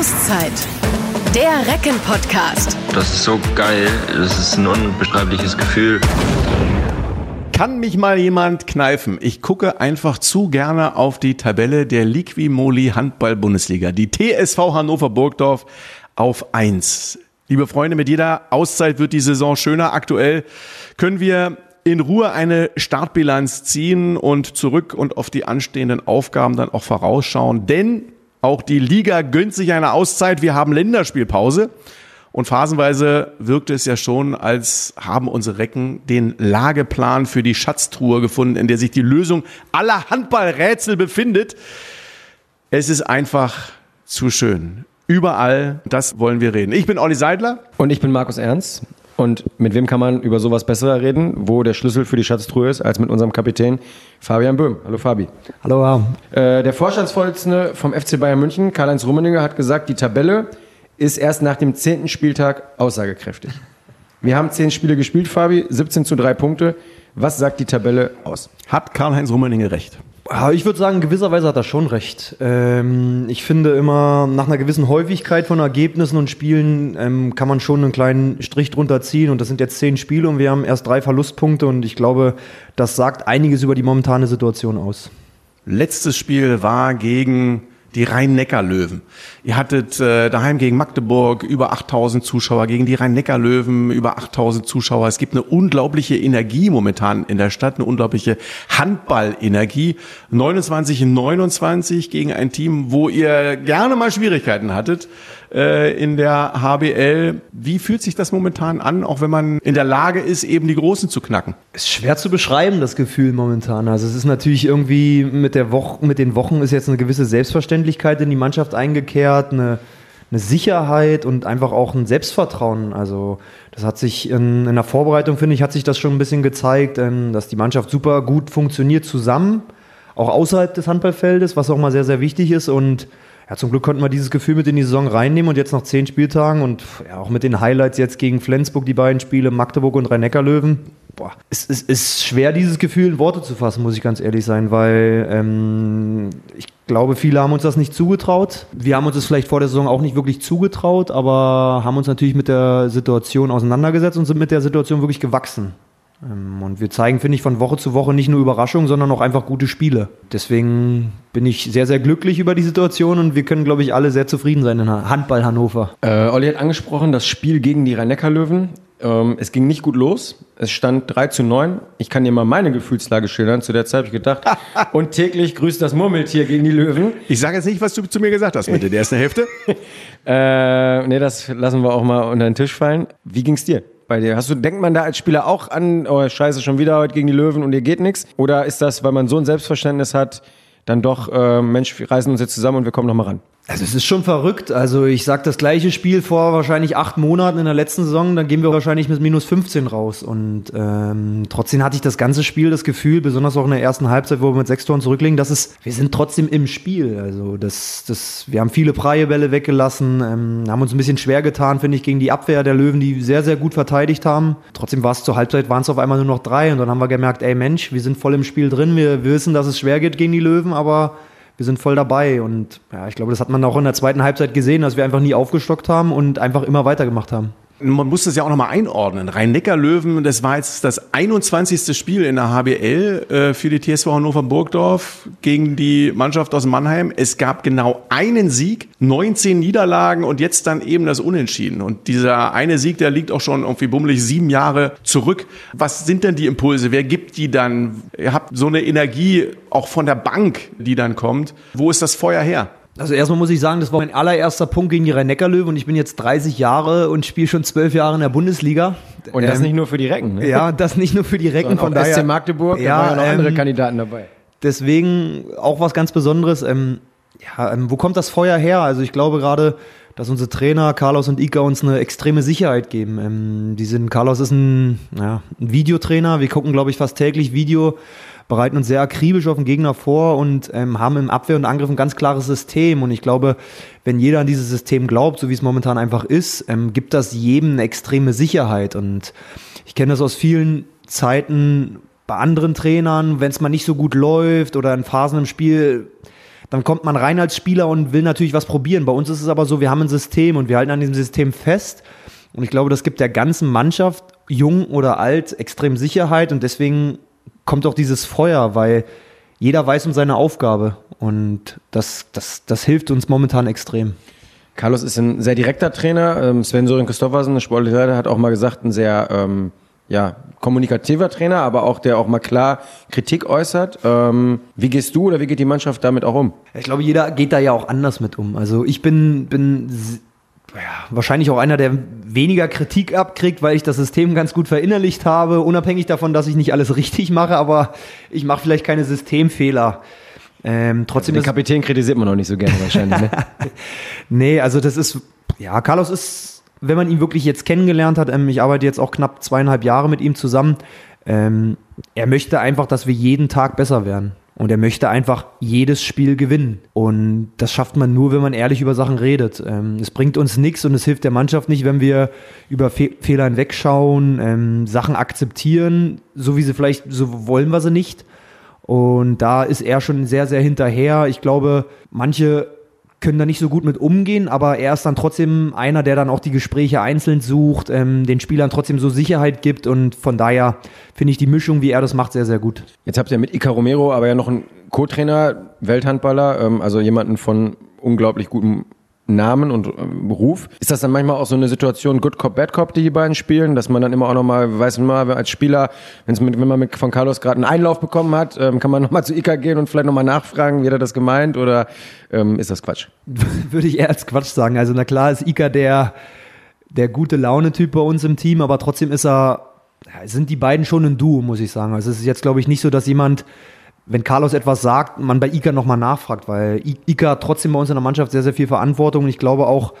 Auszeit. Der Recken-Podcast. Das ist so geil. Das ist ein unbeschreibliches Gefühl. Kann mich mal jemand kneifen? Ich gucke einfach zu gerne auf die Tabelle der Liquimoli Handball-Bundesliga. Die TSV Hannover Burgdorf auf eins. Liebe Freunde, mit jeder Auszeit wird die Saison schöner. Aktuell können wir in Ruhe eine Startbilanz ziehen und zurück und auf die anstehenden Aufgaben dann auch vorausschauen. Denn auch die Liga gönnt sich eine Auszeit. Wir haben Länderspielpause. Und phasenweise wirkte es ja schon, als haben unsere Recken den Lageplan für die Schatztruhe gefunden, in der sich die Lösung aller Handballrätsel befindet. Es ist einfach zu schön. Überall, das wollen wir reden. Ich bin Olli Seidler. Und ich bin Markus Ernst. Und mit wem kann man über sowas besser reden, wo der Schlüssel für die Schatztruhe ist, als mit unserem Kapitän Fabian Böhm. Hallo Fabi. Hallo. Äh, der Vorstandsvorsitzende vom FC Bayern München, Karl-Heinz Rummenigge, hat gesagt, die Tabelle ist erst nach dem zehnten Spieltag aussagekräftig. Wir haben zehn Spiele gespielt, Fabi, 17 zu 3 Punkte. Was sagt die Tabelle aus? Hat Karl-Heinz Rummenigge recht? Ich würde sagen, in gewisser Weise hat er schon recht. Ähm, ich finde immer, nach einer gewissen Häufigkeit von Ergebnissen und Spielen ähm, kann man schon einen kleinen Strich drunter ziehen. Und das sind jetzt zehn Spiele und wir haben erst drei Verlustpunkte. Und ich glaube, das sagt einiges über die momentane Situation aus. Letztes Spiel war gegen die Rhein-Neckar-Löwen. Ihr hattet äh, daheim gegen Magdeburg über 8000 Zuschauer, gegen die Rhein-Neckar-Löwen über 8000 Zuschauer. Es gibt eine unglaubliche Energie momentan in der Stadt, eine unglaubliche Handballenergie. 29 in 29 gegen ein Team, wo ihr gerne mal Schwierigkeiten hattet äh, in der HBL. Wie fühlt sich das momentan an, auch wenn man in der Lage ist, eben die Großen zu knacken? Ist schwer zu beschreiben, das Gefühl momentan. Also es ist natürlich irgendwie mit der Woche, mit den Wochen ist jetzt eine gewisse Selbstverständlichkeit in die Mannschaft eingekehrt, eine, eine Sicherheit und einfach auch ein Selbstvertrauen. Also das hat sich in, in der Vorbereitung, finde ich, hat sich das schon ein bisschen gezeigt, ähm, dass die Mannschaft super gut funktioniert zusammen, auch außerhalb des Handballfeldes, was auch mal sehr, sehr wichtig ist und ja, zum Glück konnten wir dieses Gefühl mit in die Saison reinnehmen und jetzt nach zehn Spieltagen und ja, auch mit den Highlights jetzt gegen Flensburg, die beiden Spiele, Magdeburg und Rhein-Neckar-Löwen. Boah, es, es ist schwer, dieses Gefühl in Worte zu fassen, muss ich ganz ehrlich sein, weil ähm, ich glaube, viele haben uns das nicht zugetraut. Wir haben uns das vielleicht vor der Saison auch nicht wirklich zugetraut, aber haben uns natürlich mit der Situation auseinandergesetzt und sind mit der Situation wirklich gewachsen. Ähm, und wir zeigen, finde ich, von Woche zu Woche nicht nur Überraschungen, sondern auch einfach gute Spiele. Deswegen bin ich sehr, sehr glücklich über die Situation und wir können, glaube ich, alle sehr zufrieden sein in Handball Hannover. Äh, Olli hat angesprochen, das Spiel gegen die Rhein-Neckar-Löwen. Ähm, es ging nicht gut los. Es stand 3 zu 9. Ich kann dir mal meine Gefühlslage schildern. Zu der Zeit habe ich gedacht, und täglich grüßt das Murmeltier gegen die Löwen. Ich sage jetzt nicht, was du zu mir gesagt hast mit der ersten Hälfte. äh, nee, das lassen wir auch mal unter den Tisch fallen. Wie ging's dir? Bei dir? Hast du, denkt man da als Spieler auch an, oh scheiße, schon wieder heute gegen die Löwen und ihr geht nichts? Oder ist das, weil man so ein Selbstverständnis hat, dann doch, äh, Mensch, wir reißen uns jetzt zusammen und wir kommen nochmal ran? Also es ist schon verrückt. Also ich sag das gleiche Spiel vor wahrscheinlich acht Monaten in der letzten Saison, dann gehen wir wahrscheinlich mit minus 15 raus. Und ähm, trotzdem hatte ich das ganze Spiel das Gefühl, besonders auch in der ersten Halbzeit, wo wir mit sechs Toren zurücklegen, dass es, wir sind trotzdem im Spiel. Also das, das, wir haben viele freie Bälle weggelassen, ähm, haben uns ein bisschen schwer getan, finde ich, gegen die Abwehr der Löwen, die sehr, sehr gut verteidigt haben. Trotzdem war es zur Halbzeit, waren es auf einmal nur noch drei und dann haben wir gemerkt, ey Mensch, wir sind voll im Spiel drin, wir wissen, dass es schwer geht gegen die Löwen, aber wir sind voll dabei. Und ja, ich glaube, das hat man auch in der zweiten Halbzeit gesehen, dass wir einfach nie aufgestockt haben und einfach immer weitergemacht haben. Man muss das ja auch nochmal einordnen. Rhein-Neckar-Löwen, das war jetzt das 21. Spiel in der HBL äh, für die TSV Hannover Burgdorf gegen die Mannschaft aus Mannheim. Es gab genau einen Sieg, 19 Niederlagen und jetzt dann eben das Unentschieden. Und dieser eine Sieg, der liegt auch schon irgendwie bummelig sieben Jahre zurück. Was sind denn die Impulse? Wer gibt die dann? Ihr habt so eine Energie auch von der Bank, die dann kommt. Wo ist das Feuer her? Also erstmal muss ich sagen, das war mein allererster Punkt gegen die Rhein-Neckar-Löwen und ich bin jetzt 30 Jahre und spiele schon zwölf Jahre in der Bundesliga. Und das ähm, nicht nur für die Recken, ne? Ja, das nicht nur für die Recken. Von daher. SC Magdeburg, ja, da waren ja noch ähm, andere Kandidaten dabei. Deswegen auch was ganz Besonderes. Ähm, ja, ähm, wo kommt das Feuer her? Also ich glaube gerade, dass unsere Trainer Carlos und Ika uns eine extreme Sicherheit geben. Ähm, die sind, Carlos ist ein, ja, ein Videotrainer. Wir gucken, glaube ich, fast täglich Video bereiten uns sehr akribisch auf den Gegner vor und ähm, haben im Abwehr und Angriff ein ganz klares System. Und ich glaube, wenn jeder an dieses System glaubt, so wie es momentan einfach ist, ähm, gibt das jedem eine extreme Sicherheit. Und ich kenne das aus vielen Zeiten bei anderen Trainern, wenn es mal nicht so gut läuft oder in Phasen im Spiel, dann kommt man rein als Spieler und will natürlich was probieren. Bei uns ist es aber so, wir haben ein System und wir halten an diesem System fest. Und ich glaube, das gibt der ganzen Mannschaft, jung oder alt, extrem Sicherheit und deswegen kommt auch dieses Feuer, weil jeder weiß um seine Aufgabe und das, das, das hilft uns momentan extrem. Carlos ist ein sehr direkter Trainer. Ähm, Sven Sören Christoffersen, der sportliche Leiter, hat auch mal gesagt, ein sehr ähm, ja, kommunikativer Trainer, aber auch der auch mal klar Kritik äußert. Ähm, wie gehst du oder wie geht die Mannschaft damit auch um? Ich glaube, jeder geht da ja auch anders mit um. Also ich bin, bin ja, wahrscheinlich auch einer, der weniger Kritik abkriegt, weil ich das System ganz gut verinnerlicht habe, unabhängig davon, dass ich nicht alles richtig mache, aber ich mache vielleicht keine Systemfehler. Ähm, trotzdem Den Kapitän kritisiert man auch nicht so gerne wahrscheinlich. Ne? nee, also das ist, ja, Carlos ist, wenn man ihn wirklich jetzt kennengelernt hat, ähm, ich arbeite jetzt auch knapp zweieinhalb Jahre mit ihm zusammen, ähm, er möchte einfach, dass wir jeden Tag besser werden. Und er möchte einfach jedes Spiel gewinnen. Und das schafft man nur, wenn man ehrlich über Sachen redet. Ähm, es bringt uns nichts und es hilft der Mannschaft nicht, wenn wir über Fe Fehler hinwegschauen, ähm, Sachen akzeptieren, so wie sie vielleicht, so wollen wir sie nicht. Und da ist er schon sehr, sehr hinterher. Ich glaube, manche können da nicht so gut mit umgehen, aber er ist dann trotzdem einer, der dann auch die Gespräche einzeln sucht, ähm, den Spielern trotzdem so Sicherheit gibt und von daher finde ich die Mischung, wie er das macht, sehr, sehr gut. Jetzt habt ihr mit Ica Romero aber ja noch einen Co-Trainer, Welthandballer, ähm, also jemanden von unglaublich gutem Namen und äh, Ruf. Ist das dann manchmal auch so eine Situation Good Cop, Bad Cop, die die beiden spielen, dass man dann immer auch nochmal, weiß man mal, als Spieler, mit, wenn man mit von Carlos gerade einen Einlauf bekommen hat, ähm, kann man nochmal zu Ika gehen und vielleicht nochmal nachfragen, wie hat er das gemeint oder ähm, ist das Quatsch? Würde ich eher als Quatsch sagen. Also na klar ist Ika der, der gute Laune-Typ bei uns im Team, aber trotzdem ist er, sind die beiden schon ein Duo, muss ich sagen. Also es ist jetzt, glaube ich, nicht so, dass jemand wenn Carlos etwas sagt, man bei Ika nochmal nachfragt, weil hat trotzdem bei uns in der Mannschaft sehr, sehr viel Verantwortung und ich glaube auch,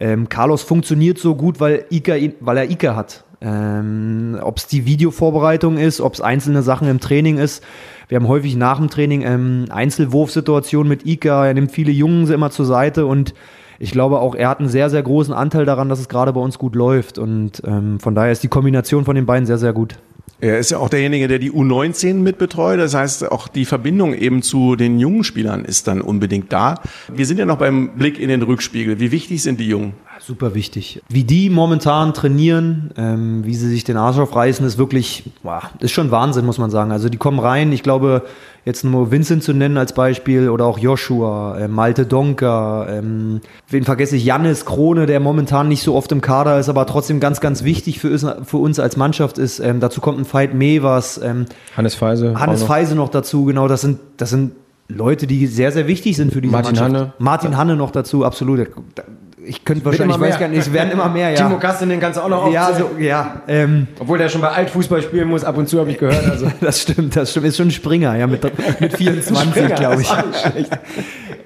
ähm, Carlos funktioniert so gut, weil, Ika, weil er Ika hat. Ähm, ob es die Videovorbereitung ist, ob es einzelne Sachen im Training ist. Wir haben häufig nach dem Training ähm, Einzelwurfsituationen mit Ika. Er nimmt viele Jungen immer zur Seite und ich glaube auch, er hat einen sehr, sehr großen Anteil daran, dass es gerade bei uns gut läuft. Und ähm, von daher ist die Kombination von den beiden sehr, sehr gut. Er ist ja auch derjenige, der die U19 mitbetreut. Das heißt, auch die Verbindung eben zu den jungen Spielern ist dann unbedingt da. Wir sind ja noch beim Blick in den Rückspiegel. Wie wichtig sind die Jungen? Super wichtig. Wie die momentan trainieren, ähm, wie sie sich den Arsch aufreißen, ist wirklich, boah, ist schon Wahnsinn, muss man sagen. Also die kommen rein, ich glaube, jetzt nur Vincent zu nennen als Beispiel oder auch Joshua, äh, Malte Donker, ähm, wen vergesse ich, Jannis Krone, der momentan nicht so oft im Kader ist, aber trotzdem ganz, ganz wichtig für uns, für uns als Mannschaft ist. Ähm, dazu kommt ein Veit Mevers, ähm, Hannes Feise. Hannes noch. Feise noch dazu, genau, das sind, das sind Leute, die sehr, sehr wichtig sind für diese Martin Mannschaft. Hanne. Martin Hanne noch dazu, absolut. Ich könnte wahrscheinlich, ich weiß gar nicht, es werden immer mehr, ja. Timo Kasten, den kannst du auch noch Ja, aufzählen. so, ja. Ähm, Obwohl der schon bei Altfußball spielen muss, ab und zu habe ich gehört. Also. das stimmt, das stimmt. Ist schon ein Springer, ja, mit, mit 24, Springer, glaube ich.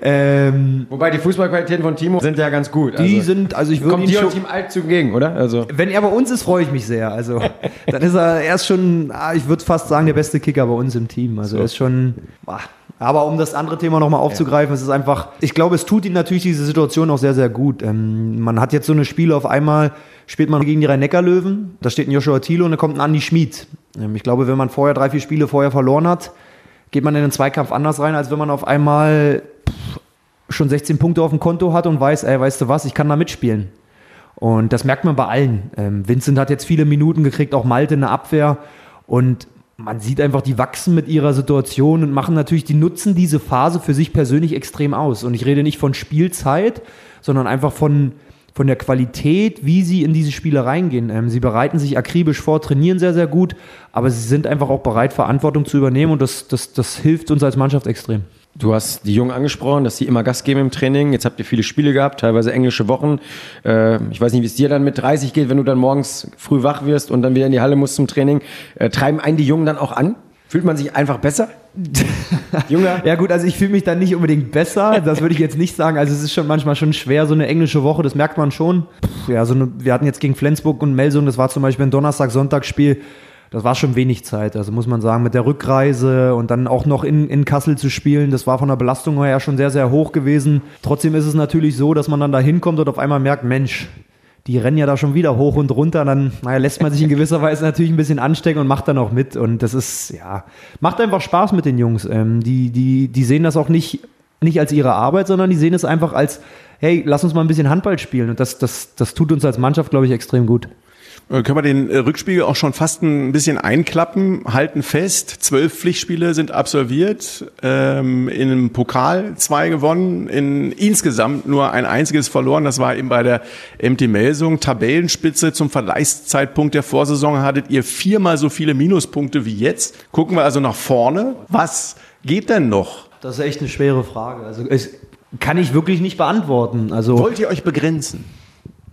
Ähm, Wobei die Fußballqualitäten von Timo sind ja ganz gut. die also, sind, also ich würde kommt dir und Team Alt zugegen, oder? Also wenn er bei uns ist, freue ich mich sehr. Also, dann ist er, er ist schon, ah, ich würde fast sagen, der beste Kicker bei uns im Team. Also, er ist schon, ah. Aber um das andere Thema nochmal aufzugreifen, es ist einfach, ich glaube, es tut ihm natürlich diese Situation auch sehr, sehr gut. Ähm, man hat jetzt so eine Spiele auf einmal, spielt man gegen die Rhein-Neckar-Löwen, da steht ein Joshua Thiele und da kommt ein Andi Schmid. Ähm, ich glaube, wenn man vorher drei, vier Spiele vorher verloren hat, geht man in den Zweikampf anders rein, als wenn man auf einmal schon 16 Punkte auf dem Konto hat und weiß, ey, weißt du was, ich kann da mitspielen. Und das merkt man bei allen. Ähm, Vincent hat jetzt viele Minuten gekriegt, auch Malte in der Abwehr. Und man sieht einfach, die wachsen mit ihrer Situation und machen natürlich, die nutzen diese Phase für sich persönlich extrem aus. Und ich rede nicht von Spielzeit, sondern einfach von, von der Qualität, wie sie in diese Spiele reingehen. Ähm, sie bereiten sich akribisch vor, trainieren sehr, sehr gut, aber sie sind einfach auch bereit, Verantwortung zu übernehmen und das, das, das hilft uns als Mannschaft extrem. Du hast die Jungen angesprochen, dass sie immer Gas geben im Training. Jetzt habt ihr viele Spiele gehabt, teilweise englische Wochen. Äh, ich weiß nicht, wie es dir dann mit 30 geht, wenn du dann morgens früh wach wirst und dann wieder in die Halle musst zum Training. Äh, treiben einen die Jungen dann auch an? Fühlt man sich einfach besser? Junger? Ja gut, also ich fühle mich dann nicht unbedingt besser, das würde ich jetzt nicht sagen. Also es ist schon manchmal schon schwer, so eine englische Woche, das merkt man schon. Pff, Ja, so eine, wir hatten jetzt gegen Flensburg und Melsung, das war zum Beispiel ein Donnerstag-Sonntagsspiel, das war schon wenig Zeit. Also muss man sagen, mit der Rückreise und dann auch noch in, in Kassel zu spielen, das war von der Belastung her schon sehr, sehr hoch gewesen. Trotzdem ist es natürlich so, dass man dann da hinkommt und auf einmal merkt, Mensch, die rennen ja da schon wieder hoch und runter, dann naja, lässt man sich in gewisser Weise natürlich ein bisschen anstecken und macht dann auch mit. Und das ist, ja, macht einfach Spaß mit den Jungs. Ähm, die, die, die sehen das auch nicht nicht als ihre Arbeit, sondern die sehen es einfach als, hey, lass uns mal ein bisschen Handball spielen. Und das, das, das tut uns als Mannschaft, glaube ich, extrem gut. Äh, Können wir den äh, Rückspiegel auch schon fast ein bisschen einklappen, halten fest, zwölf Pflichtspiele sind absolviert, ähm, in einem Pokal zwei gewonnen, in insgesamt nur ein einziges verloren, das war eben bei der MT Melsung. Tabellenspitze zum Vergleichszeitpunkt der Vorsaison hattet ihr viermal so viele Minuspunkte wie jetzt. Gucken wir also nach vorne. Was geht denn noch? Das ist echt eine schwere Frage. Also es kann ich wirklich nicht beantworten. Also Wollt ihr euch begrenzen?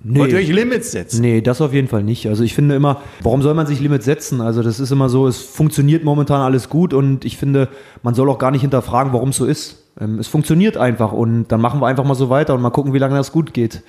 Nee. Ihr euch Limits setzen? Nee, das auf jeden Fall nicht. Also ich finde immer, warum soll man sich Limits setzen? Also das ist immer so, es funktioniert momentan alles gut und ich finde, man soll auch gar nicht hinterfragen, warum es so ist. Ähm, es funktioniert einfach und dann machen wir einfach mal so weiter und mal gucken, wie lange das gut geht.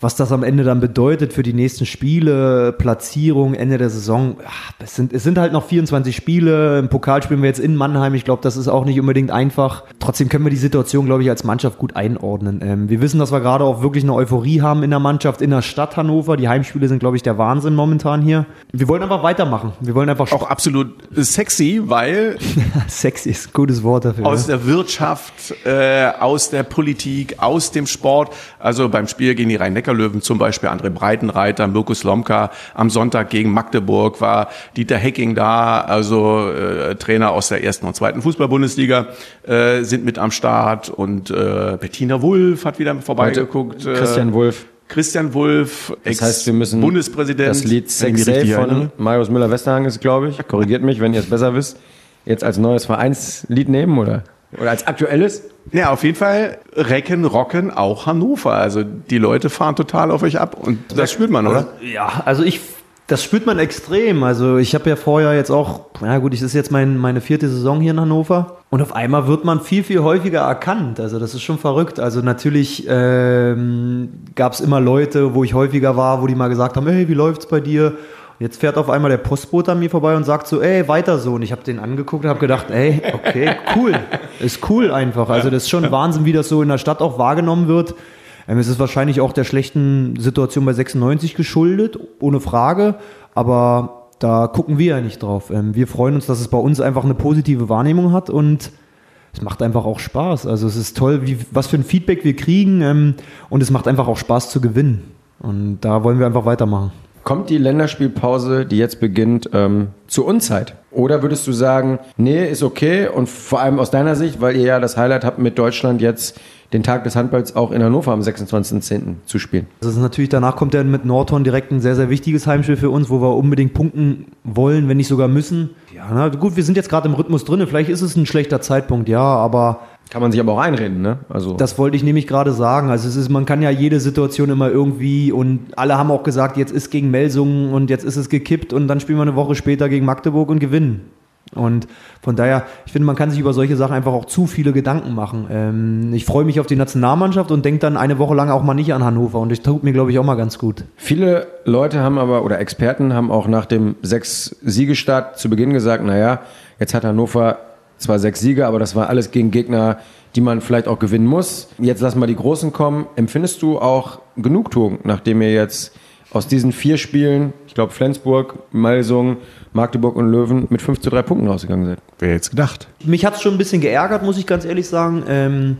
Was das am Ende dann bedeutet für die nächsten Spiele, Platzierung, Ende der Saison, es, sind, es sind halt noch 24 Spiele. Im Pokal spielen wir jetzt in Mannheim. Ich glaube, das ist auch nicht unbedingt einfach. Trotzdem können wir die Situation, glaube ich, als Mannschaft gut einordnen. Ähm, wir wissen, dass wir gerade auch wirklich eine Euphorie haben in der Mannschaft, in der Stadt Hannover. Die Heimspiele sind, glaube ich, der Wahnsinn momentan hier. Wir wollen einfach weitermachen. Wir wollen einfach Auch absolut sexy, weil sexy ist ein gutes Wort dafür. aus ja. der Wirtschaft, äh, aus der Politik, aus dem Sport. Also beim Spiel gegen die Rhein-Neckar-Löwen zum Beispiel André Breitenreiter, Mirko Slomka. Am Sonntag gegen Magdeburg war Dieter Hecking da, also äh, Trainer aus der ersten und zweiten Fußball-Bundesliga äh, sind mit am Start und äh, Bettina Wulff hat wieder vorbeigeguckt. äh, Christian Wulff. Christian Wulff, Das heißt, wir müssen Bundespräsident. das Lied wenn ich Sex mich Safe richtig von. Marius Müller-Westerhang ist, glaube ich. Korrigiert mich, wenn ihr es besser wisst. Jetzt als neues Vereinslied nehmen oder, oder als aktuelles? Ja, auf jeden Fall recken, rocken auch Hannover. Also die Leute fahren total auf euch ab und das spürt man, oder? Ja, also ich, das spürt man extrem. Also ich habe ja vorher jetzt auch, ja gut, das ist jetzt mein, meine vierte Saison hier in Hannover. Und auf einmal wird man viel, viel häufiger erkannt. Also das ist schon verrückt. Also natürlich ähm, gab es immer Leute, wo ich häufiger war, wo die mal gesagt haben, hey, wie läuft's bei dir? Jetzt fährt auf einmal der Postbote an mir vorbei und sagt so, ey, weiter so. Und ich habe den angeguckt und habe gedacht, ey, okay, cool. Ist cool einfach. Also das ist schon Wahnsinn, wie das so in der Stadt auch wahrgenommen wird. Ähm, es ist wahrscheinlich auch der schlechten Situation bei 96 geschuldet, ohne Frage. Aber da gucken wir ja nicht drauf. Ähm, wir freuen uns, dass es bei uns einfach eine positive Wahrnehmung hat und es macht einfach auch Spaß. Also es ist toll, wie, was für ein Feedback wir kriegen ähm, und es macht einfach auch Spaß zu gewinnen. Und da wollen wir einfach weitermachen. Kommt die Länderspielpause, die jetzt beginnt, ähm, zur Unzeit? Oder würdest du sagen, nee, ist okay und vor allem aus deiner Sicht, weil ihr ja das Highlight habt, mit Deutschland jetzt den Tag des Handballs auch in Hannover am 26.10. zu spielen? Das ist natürlich, danach kommt ja mit Nordhorn direkt ein sehr, sehr wichtiges Heimspiel für uns, wo wir unbedingt punkten wollen, wenn nicht sogar müssen. Ja, na gut, wir sind jetzt gerade im Rhythmus drin. Vielleicht ist es ein schlechter Zeitpunkt, ja, aber Kann man sich aber auch einreden, ne? Also Das wollte ich nämlich gerade sagen. Also es ist, man kann ja jede Situation immer irgendwie und alle haben auch gesagt, jetzt ist gegen Melsungen und jetzt ist es gekippt und dann spielen wir eine Woche später gegen Magdeburg und gewinnen. Und von daher, ich finde, man kann sich über solche Sachen einfach auch zu viele Gedanken machen. Ähm, ich freue mich auf die Nationalmannschaft und denke dann eine Woche lang auch mal nicht an Hannover und das tut mir, glaube ich, auch mal ganz gut. Viele Leute haben aber, oder Experten haben auch nach dem Sechs-Siegestart zu Beginn gesagt, naja, jetzt hat Hannover zwar sechs Siege, aber das war alles gegen Gegner, die man vielleicht auch gewinnen muss. Jetzt lassen wir die Großen kommen. Empfindest du auch Genugtuung, nachdem ihr jetzt aus diesen vier Spielen, ich glaube Flensburg, Melsungen, Magdeburg und Löwen, mit 5 zu 3 Punkten rausgegangen seid? Wer jetzt gedacht? Mich hat es schon ein bisschen geärgert, muss ich ganz ehrlich sagen. Ähm,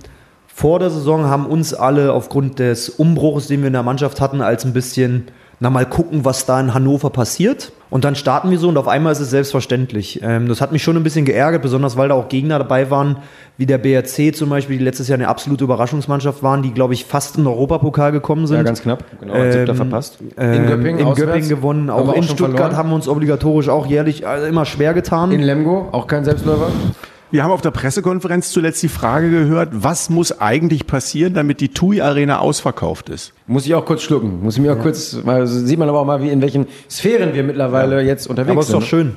vor der Saison haben uns alle aufgrund des Umbruchs, den wir in der Mannschaft hatten, als ein bisschen, na mal gucken, was da in Hannover passiert. Und dann starten wir so und auf einmal ist es selbstverständlich. Ähm, das hat mich schon ein bisschen geärgert, besonders weil da auch Gegner dabei waren, wie der BRC zum Beispiel, die letztes Jahr eine absolute Überraschungsmannschaft waren, die, glaube ich, fast in den Europapokal gekommen sind. Ja, ganz knapp. Genau, Siebter Ähm, verpasst. Ähm, in auswärts. Göppingen gewonnen, auch wir in Stuttgart verloren. haben wir uns obligatorisch auch jährlich äh, immer schwer getan. In Lemgo, auch kein Selbstläufer. Wir haben auf der Pressekonferenz zuletzt die Frage gehört, was muss eigentlich passieren, damit die TUI Arena ausverkauft ist? Muss ich auch kurz schlucken. Muss ich mir auch kurz, weil sieht man aber auch mal, wie in welchen Sphären wir mittlerweile jetzt unterwegs Aber es ist sind. doch schön.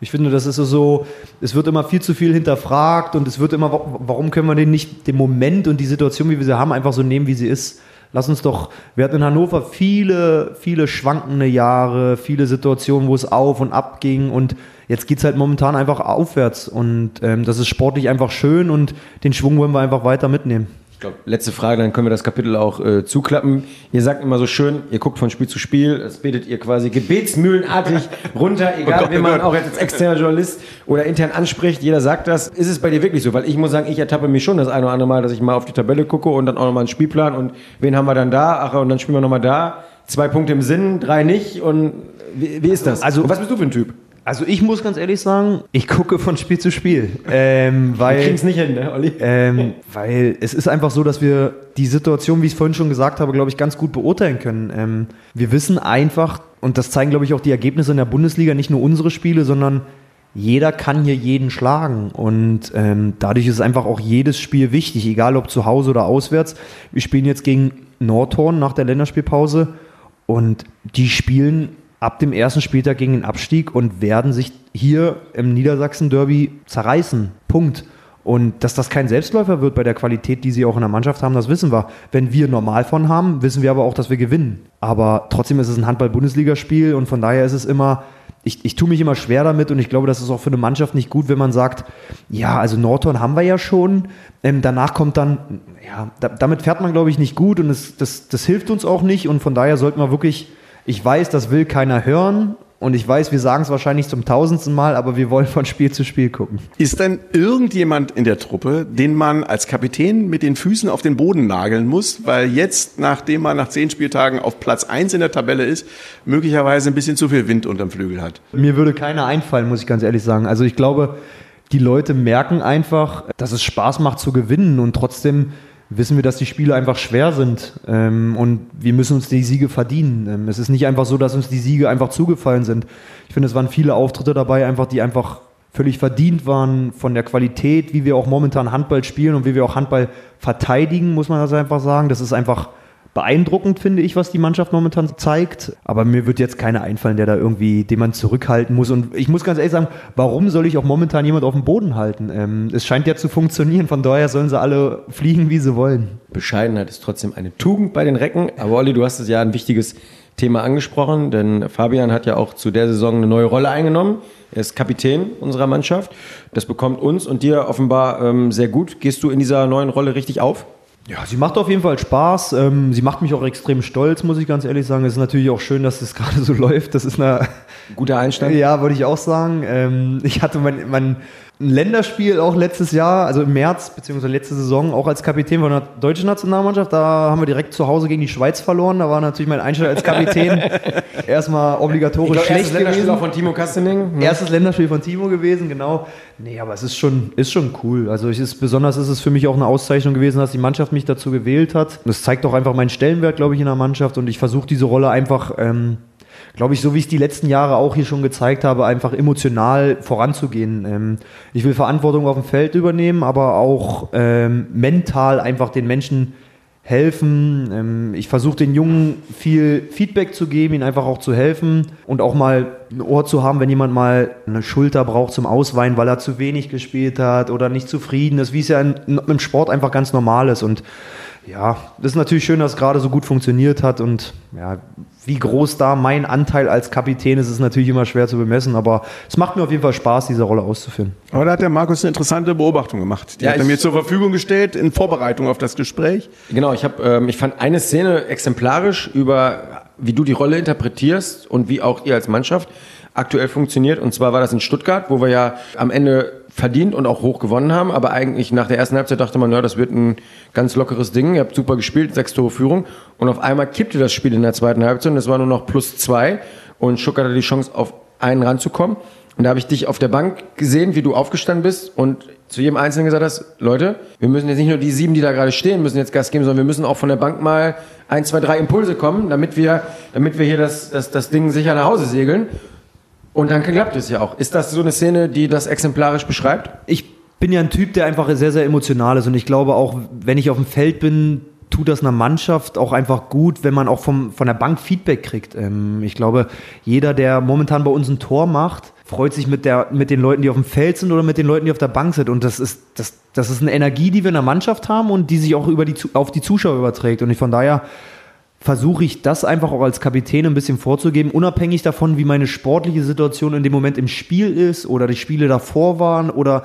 Ich finde, das ist so, es wird immer viel zu viel hinterfragt und es wird immer, wa- warum können wir den nicht den Moment und die Situation, wie wir sie haben, einfach so nehmen, wie sie ist. Lass uns doch, wir hatten in Hannover viele, viele schwankende Jahre, viele Situationen, wo es auf und ab ging und jetzt geht's halt momentan einfach aufwärts und ähm, das ist sportlich einfach schön und den Schwung wollen wir einfach weiter mitnehmen. glaub, letzte Frage, dann können wir das Kapitel auch äh, zuklappen. Ihr sagt immer so schön, ihr guckt von Spiel zu Spiel, das betet ihr quasi gebetsmühlenartig runter, egal Oh Gott, wen oh man auch jetzt als externer Journalist oder intern anspricht, jeder sagt das. Ist es bei dir wirklich so? Weil ich muss sagen, ich ertappe mich schon das eine oder andere Mal, dass ich mal auf die Tabelle gucke und dann auch nochmal einen Spielplan und wen haben wir dann da? Ach, und dann spielen wir nochmal da. Zwei Punkte im Sinn, drei nicht und wie, wie ist das? Also- und was bist du für ein Typ? Also ich muss ganz ehrlich sagen, ich gucke von Spiel zu Spiel. Ähm, Wir weil, kriegen's nicht hin, ne, Olli? ähm, weil es ist einfach so, dass wir die Situation, wie ich es vorhin schon gesagt habe, glaube ich, ganz gut beurteilen können. Ähm, wir wissen einfach, und das zeigen, glaube ich, auch die Ergebnisse in der Bundesliga, nicht nur unsere Spiele, sondern jeder kann hier jeden schlagen. Und ähm, dadurch ist einfach auch jedes Spiel wichtig, egal ob zu Hause oder auswärts. Wir spielen jetzt gegen Nordhorn nach der Länderspielpause und die spielen ab dem ersten Spieltag gegen den Abstieg und werden sich hier im Niedersachsen-Derby zerreißen. Punkt. Und dass das kein Selbstläufer wird bei der Qualität, die sie auch in der Mannschaft haben, das wissen wir. Wenn wir normal von haben, wissen wir aber auch, dass wir gewinnen. Aber trotzdem ist es ein Handball-Bundesligaspiel und von daher ist es immer, ich, ich tue mich immer schwer damit und ich glaube, das ist auch für eine Mannschaft nicht gut, wenn man sagt, ja, also Nordhorn haben wir ja schon, ähm, danach kommt dann, ja, da, damit fährt man, glaube ich, nicht gut und das, das, das hilft uns auch nicht und von daher sollten wir wirklich, ich weiß, das will keiner hören und ich weiß, wir sagen es wahrscheinlich zum tausendsten Mal, aber wir wollen von Spiel zu Spiel gucken. Ist denn irgendjemand in der Truppe, den man als Kapitän mit den Füßen auf den Boden nageln muss, weil jetzt, nachdem man nach zehn Spieltagen auf Platz eins in der Tabelle ist, möglicherweise ein bisschen zu viel Wind unterm Flügel hat? Mir würde keiner einfallen, muss ich ganz ehrlich sagen. Also ich glaube, die Leute merken einfach, dass es Spaß macht zu gewinnen und trotzdem wissen wir, dass die Spiele einfach schwer sind ähm, und wir müssen uns die Siege verdienen. Ähm, es ist nicht einfach so, dass uns die Siege einfach zugefallen sind. Ich finde, es waren viele Auftritte dabei, einfach die einfach völlig verdient waren von der Qualität, wie wir auch momentan Handball spielen und wie wir auch Handball verteidigen, muss man das einfach sagen. Das ist einfach beeindruckend, finde ich, was die Mannschaft momentan zeigt. Aber mir wird jetzt keiner einfallen, der da irgendwie, den man zurückhalten muss. Und ich muss ganz ehrlich sagen, warum soll ich auch momentan jemand auf dem Boden halten? Ähm, es scheint ja zu funktionieren, von daher sollen sie alle fliegen, wie sie wollen. Bescheidenheit ist trotzdem eine Tugend bei den Recken. Aber Olli, du hast es ja ein wichtiges Thema angesprochen, denn Fabian hat ja auch zu der Saison eine neue Rolle eingenommen. Er ist Kapitän unserer Mannschaft. Das bekommt uns und dir offenbar ähm, sehr gut. Gehst du in dieser neuen Rolle richtig auf? Ja, sie macht auf jeden Fall Spaß. Ähm, sie macht mich auch extrem stolz, muss ich ganz ehrlich sagen. Es ist natürlich auch schön, dass es gerade so läuft. Das ist eine, Guter Einstand. Ja, würde ich auch sagen. Ähm, ich hatte mein, mein Länderspiel auch letztes Jahr, also im März, beziehungsweise letzte Saison, auch als Kapitän von der deutschen Nationalmannschaft. Da haben wir direkt zu Hause gegen die Schweiz verloren. Da war natürlich mein Einstand als Kapitän erstmal obligatorisch Ich glaub, erstes schlecht Länderspiel gewesen. auch von Timo Kastening. Erstes Länderspiel von Timo gewesen, genau. Nee, aber es ist schon, ist schon cool. Also es ist, besonders ist es für mich auch eine Auszeichnung gewesen, dass die Mannschaft mich dazu gewählt hat. Das zeigt auch einfach meinen Stellenwert, glaube ich, in der Mannschaft. Und ich versuche diese Rolle einfach, ähm, glaube ich, so wie ich es die letzten Jahre auch hier schon gezeigt habe, einfach emotional voranzugehen. Ähm, ich will Verantwortung auf dem Feld übernehmen, aber auch ähm, mental einfach den Menschen helfen. Ähm, ich versuche den Jungen viel Feedback zu geben, ihnen einfach auch zu helfen und auch mal ein Ohr zu haben, wenn jemand mal eine Schulter braucht zum Ausweinen, weil er zu wenig gespielt hat oder nicht zufrieden ist, wie es ja in, im Sport einfach ganz normal ist. Und ja, das ist natürlich schön, dass es gerade so gut funktioniert hat und ja, wie groß da mein Anteil als Kapitän ist, ist natürlich immer schwer zu bemessen, aber es macht mir auf jeden Fall Spaß, diese Rolle auszuführen. Aber da hat der Markus eine interessante Beobachtung gemacht. Die Ja, hat er mir zur Verfügung gestellt in Vorbereitung auf das Gespräch. Genau, ich, hab, ähm, ich fand eine Szene exemplarisch über, wie du die Rolle interpretierst und wie auch ihr als Mannschaft aktuell funktioniert. Und zwar war das in Stuttgart, wo wir ja am Ende verdient und auch hoch gewonnen haben. Aber eigentlich nach der ersten Halbzeit dachte man, ja, das wird ein ganz lockeres Ding. Ihr habt super gespielt, sechs Tore Führung. Und auf einmal kippte das Spiel in der zweiten Halbzeit und es war nur noch plus zwei. Und Stuttgart hatte die Chance, auf einen ranzukommen. Und da habe ich dich auf der Bank gesehen, wie du aufgestanden bist und zu jedem Einzelnen gesagt hast, Leute, wir müssen jetzt nicht nur die sieben, die da gerade stehen, müssen jetzt Gas geben, sondern wir müssen auch von der Bank mal ein, zwei, drei Impulse kommen, damit wir, damit wir hier das, das, das Ding sicher nach Hause segeln. Und dann klappt es ja auch. Ist das so eine Szene, die das exemplarisch beschreibt? ich bin ja ein Typ, der einfach sehr, sehr emotional ist und ich glaube auch, wenn ich auf dem Feld bin, tut das einer Mannschaft auch einfach gut, wenn man auch vom, von der Bank Feedback kriegt. Ähm, ich glaube, jeder, der momentan bei uns ein Tor macht, freut sich mit, der, mit den Leuten, die auf dem Feld sind oder mit den Leuten, die auf der Bank sind. Und das ist, das, das ist eine Energie, die wir in der Mannschaft haben und die sich auch über die, auf die Zuschauer überträgt. Und ich von daher versuche ich das einfach auch als Kapitän ein bisschen vorzugeben, unabhängig davon, wie meine sportliche Situation in dem Moment im Spiel ist oder die Spiele davor waren oder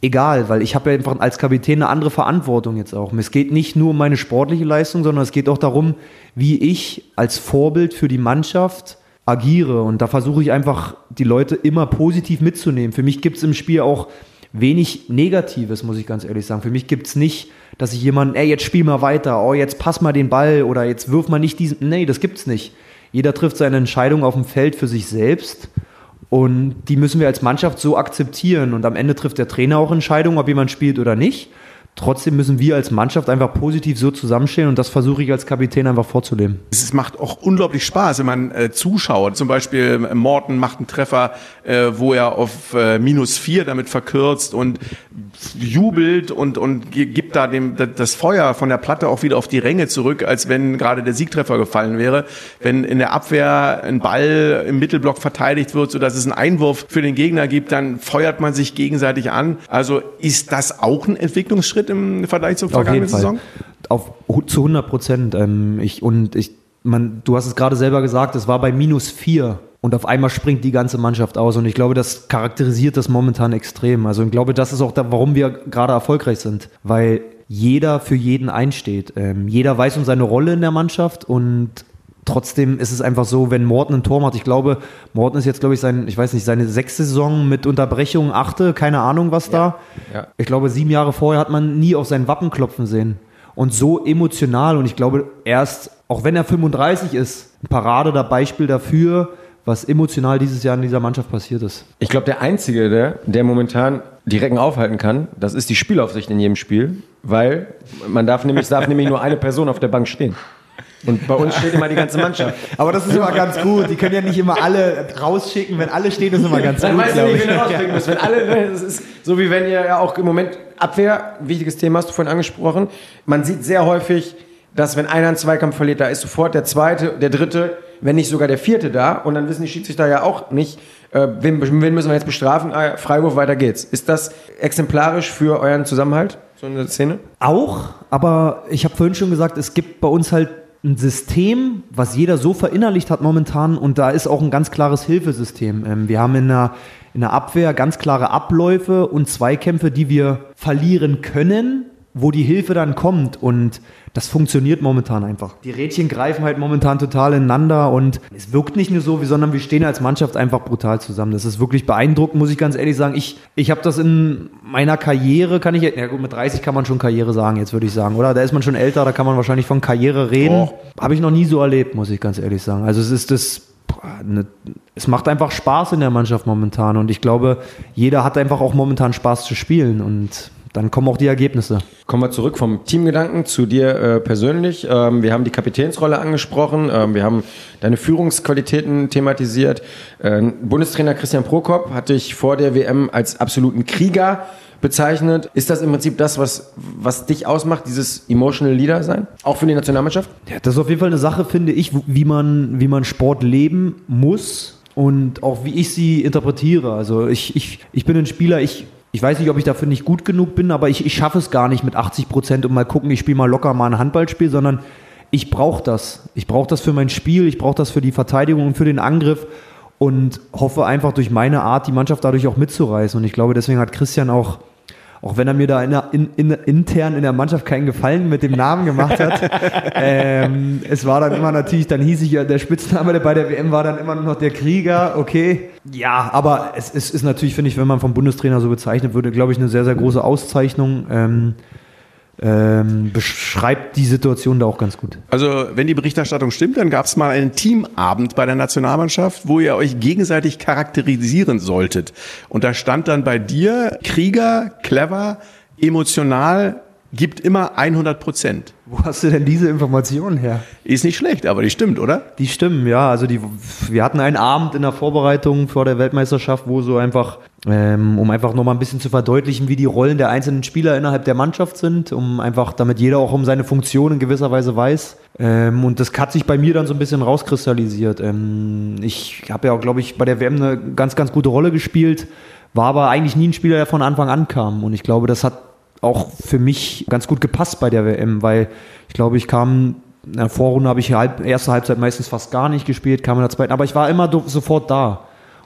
egal, weil ich habe ja einfach als Kapitän eine andere Verantwortung jetzt auch. Es geht nicht nur um meine sportliche Leistung, sondern es geht auch darum, wie ich als Vorbild für die Mannschaft agiere. Und da versuche ich einfach, die Leute immer positiv mitzunehmen. Für mich gibt es im Spiel auch wenig Negatives, muss ich ganz ehrlich sagen. Für mich gibt es nicht, dass ich jemanden, ey, jetzt spiel mal weiter, oh, jetzt pass mal den Ball oder jetzt wirf mal nicht diesen. Nee, das gibt's nicht. Jeder trifft seine Entscheidung auf dem Feld für sich selbst. Und die müssen wir als Mannschaft so akzeptieren. Und am Ende trifft der Trainer auch Entscheidungen, ob jemand spielt oder nicht. Trotzdem müssen wir als Mannschaft einfach positiv so zusammenstehen und das versuche ich als Kapitän einfach vorzuleben. Es macht auch unglaublich Spaß, wenn man äh, zuschaut. Zum Beispiel äh, Morten macht einen Treffer, äh, wo er auf äh, minus vier damit verkürzt und jubelt und, und gibt da dem, das Feuer von der Platte auch wieder auf die Ränge zurück, als wenn gerade der Siegtreffer gefallen wäre. Wenn in der Abwehr ein Ball im Mittelblock verteidigt wird, sodass es einen Einwurf für den Gegner gibt, dann feuert man sich gegenseitig an. Also ist das auch ein Entwicklungsschritt? Schritt im Vergleich zur vergangenen Saison? Auf, zu 100 Prozent. Ähm, ich, und ich, man, du hast es gerade selber gesagt, es war bei minus vier und auf einmal springt die ganze Mannschaft aus. Und ich glaube, das charakterisiert das momentan extrem. Also ich glaube, das ist auch da, warum wir gerade erfolgreich sind. Weil jeder für jeden einsteht. Ähm, jeder weiß um seine Rolle in der Mannschaft und trotzdem ist es einfach so, wenn Morten ein Tor macht, ich glaube, Morten ist jetzt, glaube ich, sein, ich weiß nicht, seine sechste Saison mit Unterbrechung, achte, keine Ahnung was da. Ja. Ich glaube, sieben Jahre vorher hat man nie auf sein Wappen klopfen sehen. Und so emotional und ich glaube, erst, auch wenn er 35 ist, ein Parade da Beispiel dafür, was emotional dieses Jahr in dieser Mannschaft passiert ist. Ich glaube, der Einzige, der, der momentan die Recken aufhalten kann, das ist die Spielaufsicht in jedem Spiel, weil man darf nämlich, darf nämlich nur eine Person auf der Bank stehen. Und bei uns steht immer die ganze Mannschaft. Aber das ist immer ganz gut. Die können ja nicht immer alle rausschicken. Wenn alle stehen, ist immer ganz Dann gut. Dann weißt du nicht, wen du rausschicken musst. Wenn alle, ne, das ist so wie wenn ihr ja auch im Moment Abwehr, wichtiges Thema hast du vorhin angesprochen. Man sieht sehr häufig, dass wenn einer einen Zweikampf verliert, da ist sofort der zweite, der dritte, wenn nicht sogar der vierte da. Und dann wissen die Schiedsrichter ja auch nicht, äh, wen, wen müssen wir jetzt bestrafen? Ah, Freiwurf, weiter geht's. Ist das exemplarisch für euren Zusammenhalt, so eine Szene? Auch, aber ich habe vorhin schon gesagt, es gibt bei uns halt ein System, was jeder so verinnerlicht hat momentan und da ist auch ein ganz klares Hilfesystem. Ähm, wir haben in der, in der Abwehr ganz klare Abläufe und Zweikämpfe, die wir verlieren können, wo die Hilfe dann kommt und das funktioniert momentan einfach. Die Rädchen greifen halt momentan total ineinander und es wirkt nicht nur so, sondern wir stehen als Mannschaft einfach brutal zusammen. Das ist wirklich beeindruckend, muss ich ganz ehrlich sagen. Ich, ich habe das in meiner Karriere, kann ich, ja gut, mit 30 kann man schon Karriere sagen, jetzt würde ich sagen, oder? Da ist man schon älter, da kann man wahrscheinlich von Karriere reden. Oh. Habe ich noch nie so erlebt, muss ich ganz ehrlich sagen. Also es ist das eine, es macht einfach Spaß in der Mannschaft momentan und ich glaube, jeder hat einfach auch momentan Spaß zu spielen und dann kommen auch die Ergebnisse. Kommen wir zurück vom Teamgedanken zu dir äh, persönlich. Ähm, wir haben die Kapitänsrolle angesprochen, ähm, wir haben deine Führungsqualitäten thematisiert. Äh, Bundestrainer Christian Prokop hat dich vor der WM als absoluten Krieger bezeichnet. Ist das im Prinzip das, was, was dich ausmacht, dieses Emotional Leader sein? Auch für die Nationalmannschaft? Ja, das ist auf jeden Fall eine Sache, finde ich, wie man, wie man Sport leben muss und auch wie ich sie interpretiere. Also ich, ich, ich bin ein Spieler, ich ich weiß nicht, ob ich dafür nicht gut genug bin, aber ich, ich schaffe es gar nicht mit 80 Prozent und mal gucken, ich spiele mal locker mal ein Handballspiel, sondern ich brauche das. Ich brauche das für mein Spiel, ich brauche das für die Verteidigung und für den Angriff und hoffe einfach durch meine Art, die Mannschaft dadurch auch mitzureißen. Und ich glaube, deswegen hat Christian auch auch wenn er mir da in der, in, in, intern in der Mannschaft keinen Gefallen mit dem Namen gemacht hat. ähm, es war dann immer natürlich, dann hieß ich ja, der Spitzname bei der WM war dann immer noch der Krieger, okay. Ja, aber es, es ist natürlich, finde ich, wenn man vom Bundestrainer so bezeichnet würde, glaube ich, eine sehr, sehr große Auszeichnung. Ähm, ähm, beschreibt die Situation da auch ganz gut. Also, wenn die Berichterstattung stimmt, dann gab es mal einen Teamabend bei der Nationalmannschaft, wo ihr euch gegenseitig charakterisieren solltet. Und da stand dann bei dir Krieger, clever, emotional, gibt immer 100 Prozent. Wo hast du denn diese Informationen her? Ist nicht schlecht, aber die stimmt, oder? Die stimmen, ja. Also die, wir hatten einen Abend in der Vorbereitung vor der Weltmeisterschaft, wo so einfach, ähm, um einfach nochmal ein bisschen zu verdeutlichen, wie die Rollen der einzelnen Spieler innerhalb der Mannschaft sind, um einfach, damit jeder auch um seine Funktion in gewisser Weise weiß. Ähm, und das hat sich bei mir dann so ein bisschen rauskristallisiert. Ähm, ich habe ja auch, glaube ich, bei der WM eine ganz, ganz gute Rolle gespielt, war aber eigentlich nie ein Spieler, der von Anfang an kam. Und ich glaube, das hat auch für mich ganz gut gepasst bei der WM, weil ich glaube, ich kam in der Vorrunde habe ich halb, erste Halbzeit meistens fast gar nicht gespielt, kam in der zweiten, aber ich war immer sofort da.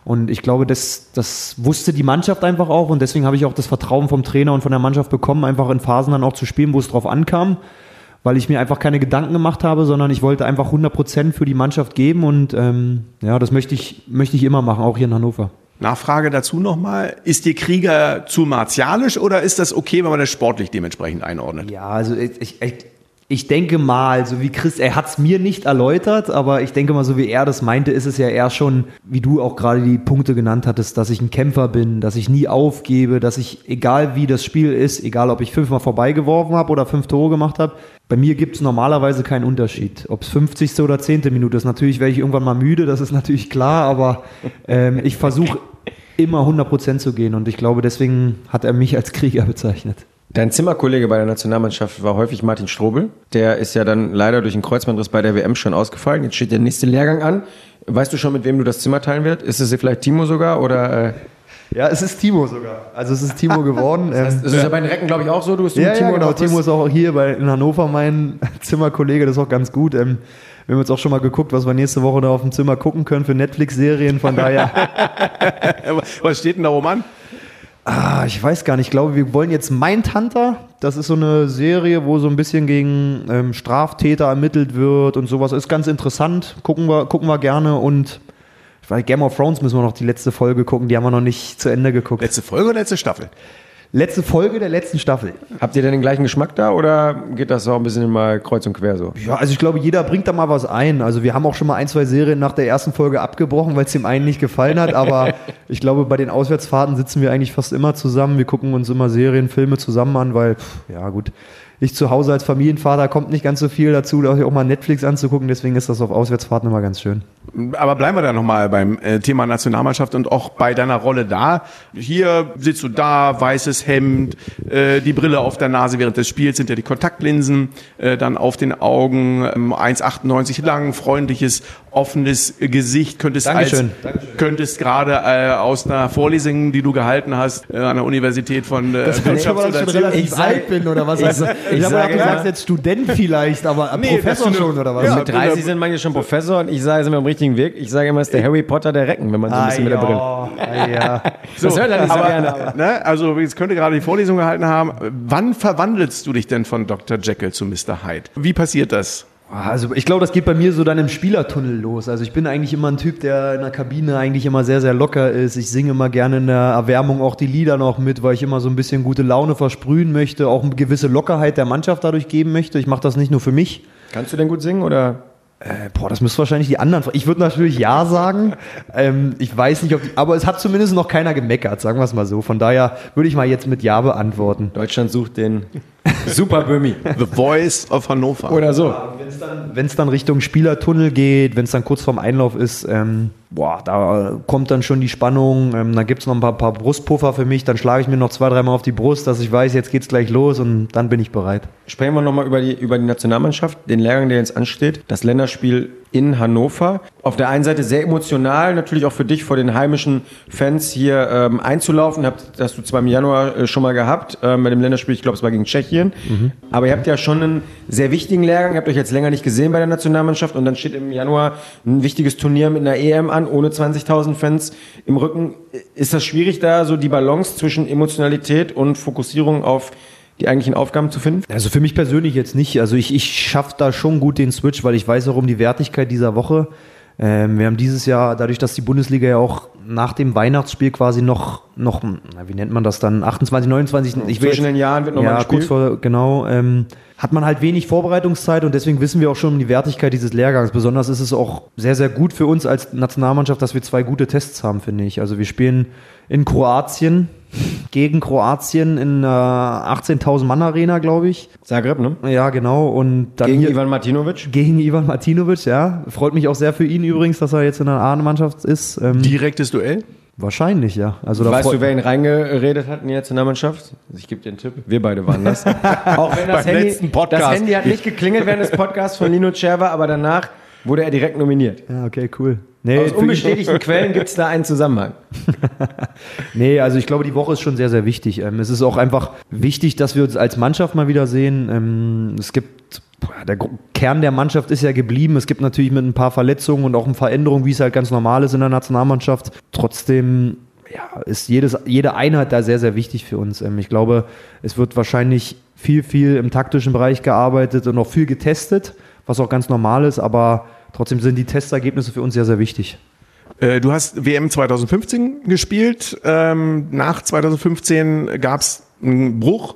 Und ich glaube, das, das wusste die Mannschaft einfach auch und deswegen habe ich auch das Vertrauen vom Trainer und von der Mannschaft bekommen, einfach in Phasen dann auch zu spielen, wo es drauf ankam, weil ich mir einfach keine Gedanken gemacht habe, sondern ich wollte einfach 100% für die Mannschaft geben und ähm, ja, das möchte ich, möchte ich immer machen, auch hier in Hannover. Nachfrage dazu nochmal. Ist dir Krieger zu martialisch oder ist das okay, wenn man das sportlich dementsprechend einordnet? Ja, also ich, ich, ich denke mal, so wie Chris, er hat es mir nicht erläutert, aber ich denke mal, so wie er das meinte, ist es ja eher schon, wie du auch gerade die Punkte genannt hattest, dass ich ein Kämpfer bin, dass ich nie aufgebe, dass ich, egal wie das Spiel ist, egal ob ich fünfmal vorbeigeworfen habe oder fünf Tore gemacht habe, bei mir gibt es normalerweise keinen Unterschied. Ob es 50. oder 10. Minute ist. Natürlich werde ich irgendwann mal müde, das ist natürlich klar, aber ähm, ich versuche immer 100% zu gehen und ich glaube, deswegen hat er mich als Krieger bezeichnet. Dein Zimmerkollege bei der Nationalmannschaft war häufig Martin Strobel. Der ist ja dann leider durch einen Kreuzbandriss bei der WM schon ausgefallen. Jetzt steht der nächste Lehrgang an. Weißt du schon, mit wem du das Zimmer teilen wirst? Ist es vielleicht Timo sogar oder? Äh ja, es ist Timo sogar. Also es ist Timo geworden. das, heißt, das ist ja bei den Recken, glaube ich, auch so. Du bist ja, Timo ja, genau. Timo ist auch hier bei, in Hannover mein Zimmerkollege. Das ist auch ganz gut. Ähm, wir haben jetzt auch schon mal geguckt, was wir nächste Woche da auf dem Zimmer gucken können für Netflix-Serien. Von daher. was steht denn da rum an? Ah, ich weiß gar nicht. Ich glaube, wir wollen jetzt Mindhunter. Das ist so eine Serie, wo so ein bisschen gegen ähm, Straftäter ermittelt wird und sowas. Ist ganz interessant. Gucken wir, gucken wir gerne. Und Game of Thrones müssen wir noch die letzte Folge gucken. Die haben wir noch nicht zu Ende geguckt. Letzte Folge oder letzte Staffel? Letzte Folge der letzten Staffel. Habt ihr denn den gleichen Geschmack da oder geht das auch ein bisschen mal kreuz und quer so? Ja, also ich glaube, jeder bringt da mal was ein. Also wir haben auch schon mal ein, zwei Serien nach der ersten Folge abgebrochen, weil es dem einen nicht gefallen hat. Aber ich glaube, bei den Auswärtsfahrten sitzen wir eigentlich fast immer zusammen. Wir gucken uns immer Serien, Filme zusammen an, weil, pff, ja gut, ich zu Hause als Familienvater kommt nicht ganz so viel dazu, auch mal Netflix anzugucken. Deswegen ist das auf Auswärtsfahrten immer ganz schön. Aber bleiben wir da nochmal beim äh, Thema Nationalmannschaft und auch bei deiner Rolle da. Hier sitzt du da, weißes Hemd, äh, die Brille auf der Nase während des Spiels sind ja die Kontaktlinsen, äh, dann auf den Augen, 1,98 ähm, lang, freundliches, offenes Gesicht. Könntest Dankeschön. Als, Dankeschön. könntest gerade äh, aus einer Vorlesung, die du gehalten hast, äh, an der Universität von äh, das Wirtschafts- oder schon relativ ich alt bin oder was? Ich, also, ich, ich habe gedacht, du sagst jetzt Student vielleicht, aber nee, Professor schon oder was? Ja, mit 30 sind manche schon Professor und ich sage, sind wir am richtigen Weg. Ich sage immer, es ist der Harry Potter der Recken, wenn man so ein bisschen ah, mit der Brille. Ah, ja. so, das hört er nicht so aber, gerne. Aber. Ne, also, jetzt könnte gerade die Vorlesung gehalten haben. Wann verwandelst du dich denn von Dr. Jekyll zu Mr. Hyde? Wie passiert das? Also ich glaube, das geht bei mir so dann im Spielertunnel los. Also ich bin eigentlich immer ein Typ, der in der Kabine eigentlich immer sehr, sehr locker ist. Ich singe immer gerne in der Erwärmung auch die Lieder noch mit, weil ich immer so ein bisschen gute Laune versprühen möchte, auch eine gewisse Lockerheit der Mannschaft dadurch geben möchte. Ich mache das nicht nur für mich. Kannst du denn gut singen oder? Äh, boah, das müsste wahrscheinlich die anderen. Ich würde natürlich ja sagen. Ähm, ich weiß nicht, ob die, aber es hat zumindest noch keiner gemeckert, sagen wir es mal so. Von daher würde ich mal jetzt mit Ja beantworten. Deutschland sucht den Super Bömi. The Voice of Hannover. Oder so. Wenn es dann, dann, Richtung Spielertunnel geht, wenn es dann kurz vorm Einlauf ist, ähm, boah, da kommt dann schon die Spannung. Ähm, dann gibt es noch ein paar, paar, Brustpuffer für mich. Dann schlage ich mir noch zwei, dreimal auf die Brust, dass ich weiß, jetzt geht's gleich los und dann bin ich bereit. Sprechen wir nochmal über die, über die Nationalmannschaft, den Lehrgang, der jetzt ansteht. Das Länderspiel in Hannover. Auf der einen Seite sehr emotional, natürlich auch für dich vor den heimischen Fans hier ähm, einzulaufen. Habt, hast du zwar im Januar äh, schon mal gehabt ähm, bei dem Länderspiel, ich glaube es war gegen Tschechien. Mhm. Aber ihr habt ja schon einen sehr wichtigen Lehrgang, ihr habt euch jetzt länger nicht gesehen bei der Nationalmannschaft und dann steht im Januar ein wichtiges Turnier mit einer EM an, ohne 20.000 Fans im Rücken. Ist das schwierig da, so die Balance zwischen Emotionalität und Fokussierung auf die eigentlichen Aufgaben zu finden? Also für mich persönlich jetzt nicht. Also ich, ich schaffe da schon gut den Switch, weil ich weiß auch um die Wertigkeit dieser Woche. Ähm, wir haben dieses Jahr, dadurch, dass die Bundesliga ja auch nach dem Weihnachtsspiel quasi noch, noch na, wie nennt man das dann, 28, 29, ich will Zwischen jetzt, den Jahren wird nochmal ja, kurz vor, genau, ähm, hat man halt wenig Vorbereitungszeit und deswegen wissen wir auch schon um die Wertigkeit dieses Lehrgangs. Besonders ist es auch sehr, sehr gut für uns als Nationalmannschaft, dass wir zwei gute Tests haben, finde ich. Also wir spielen in Kroatien gegen Kroatien in einer 18.000 Mann Arena, glaube ich. Zagreb, ne? Ja, genau. Und dann gegen hier, Ivan Martinovic? Gegen Ivan Martinovic, ja. Freut mich auch sehr für ihn übrigens, dass er jetzt in der A-Mannschaft ist. Ähm, Direktes Duell? Wahrscheinlich, ja. Also weißt du, wer ihn reingeredet hat in die Nationalmannschaft? Ich gebe dir einen Tipp. Wir beide waren das. auch wenn das, Handy, das Handy hat nicht geklingelt während des Podcasts von Lino Cerva, aber danach wurde er direkt nominiert. Ja, okay, cool. Nee, Aus unbestätigten Quellen gibt es da einen Zusammenhang. Nee, also ich glaube, die Woche ist schon sehr, sehr wichtig. Ähm, es ist auch einfach wichtig, dass wir uns als Mannschaft mal wieder sehen. Ähm, es gibt, der Kern der Mannschaft ist ja geblieben. Es gibt natürlich mit ein paar Verletzungen und auch ein Veränderungen, wie es halt ganz normal ist in der Nationalmannschaft. Trotzdem ja, ist jedes, jede Einheit da sehr, sehr wichtig für uns. Ähm, ich glaube, es wird wahrscheinlich viel, viel im taktischen Bereich gearbeitet und auch viel getestet, was auch ganz normal ist, aber trotzdem sind die Testergebnisse für uns sehr, sehr wichtig. Äh, Du hast WM 2015 gespielt. Ähm, nach 2015 gab es einen Bruch.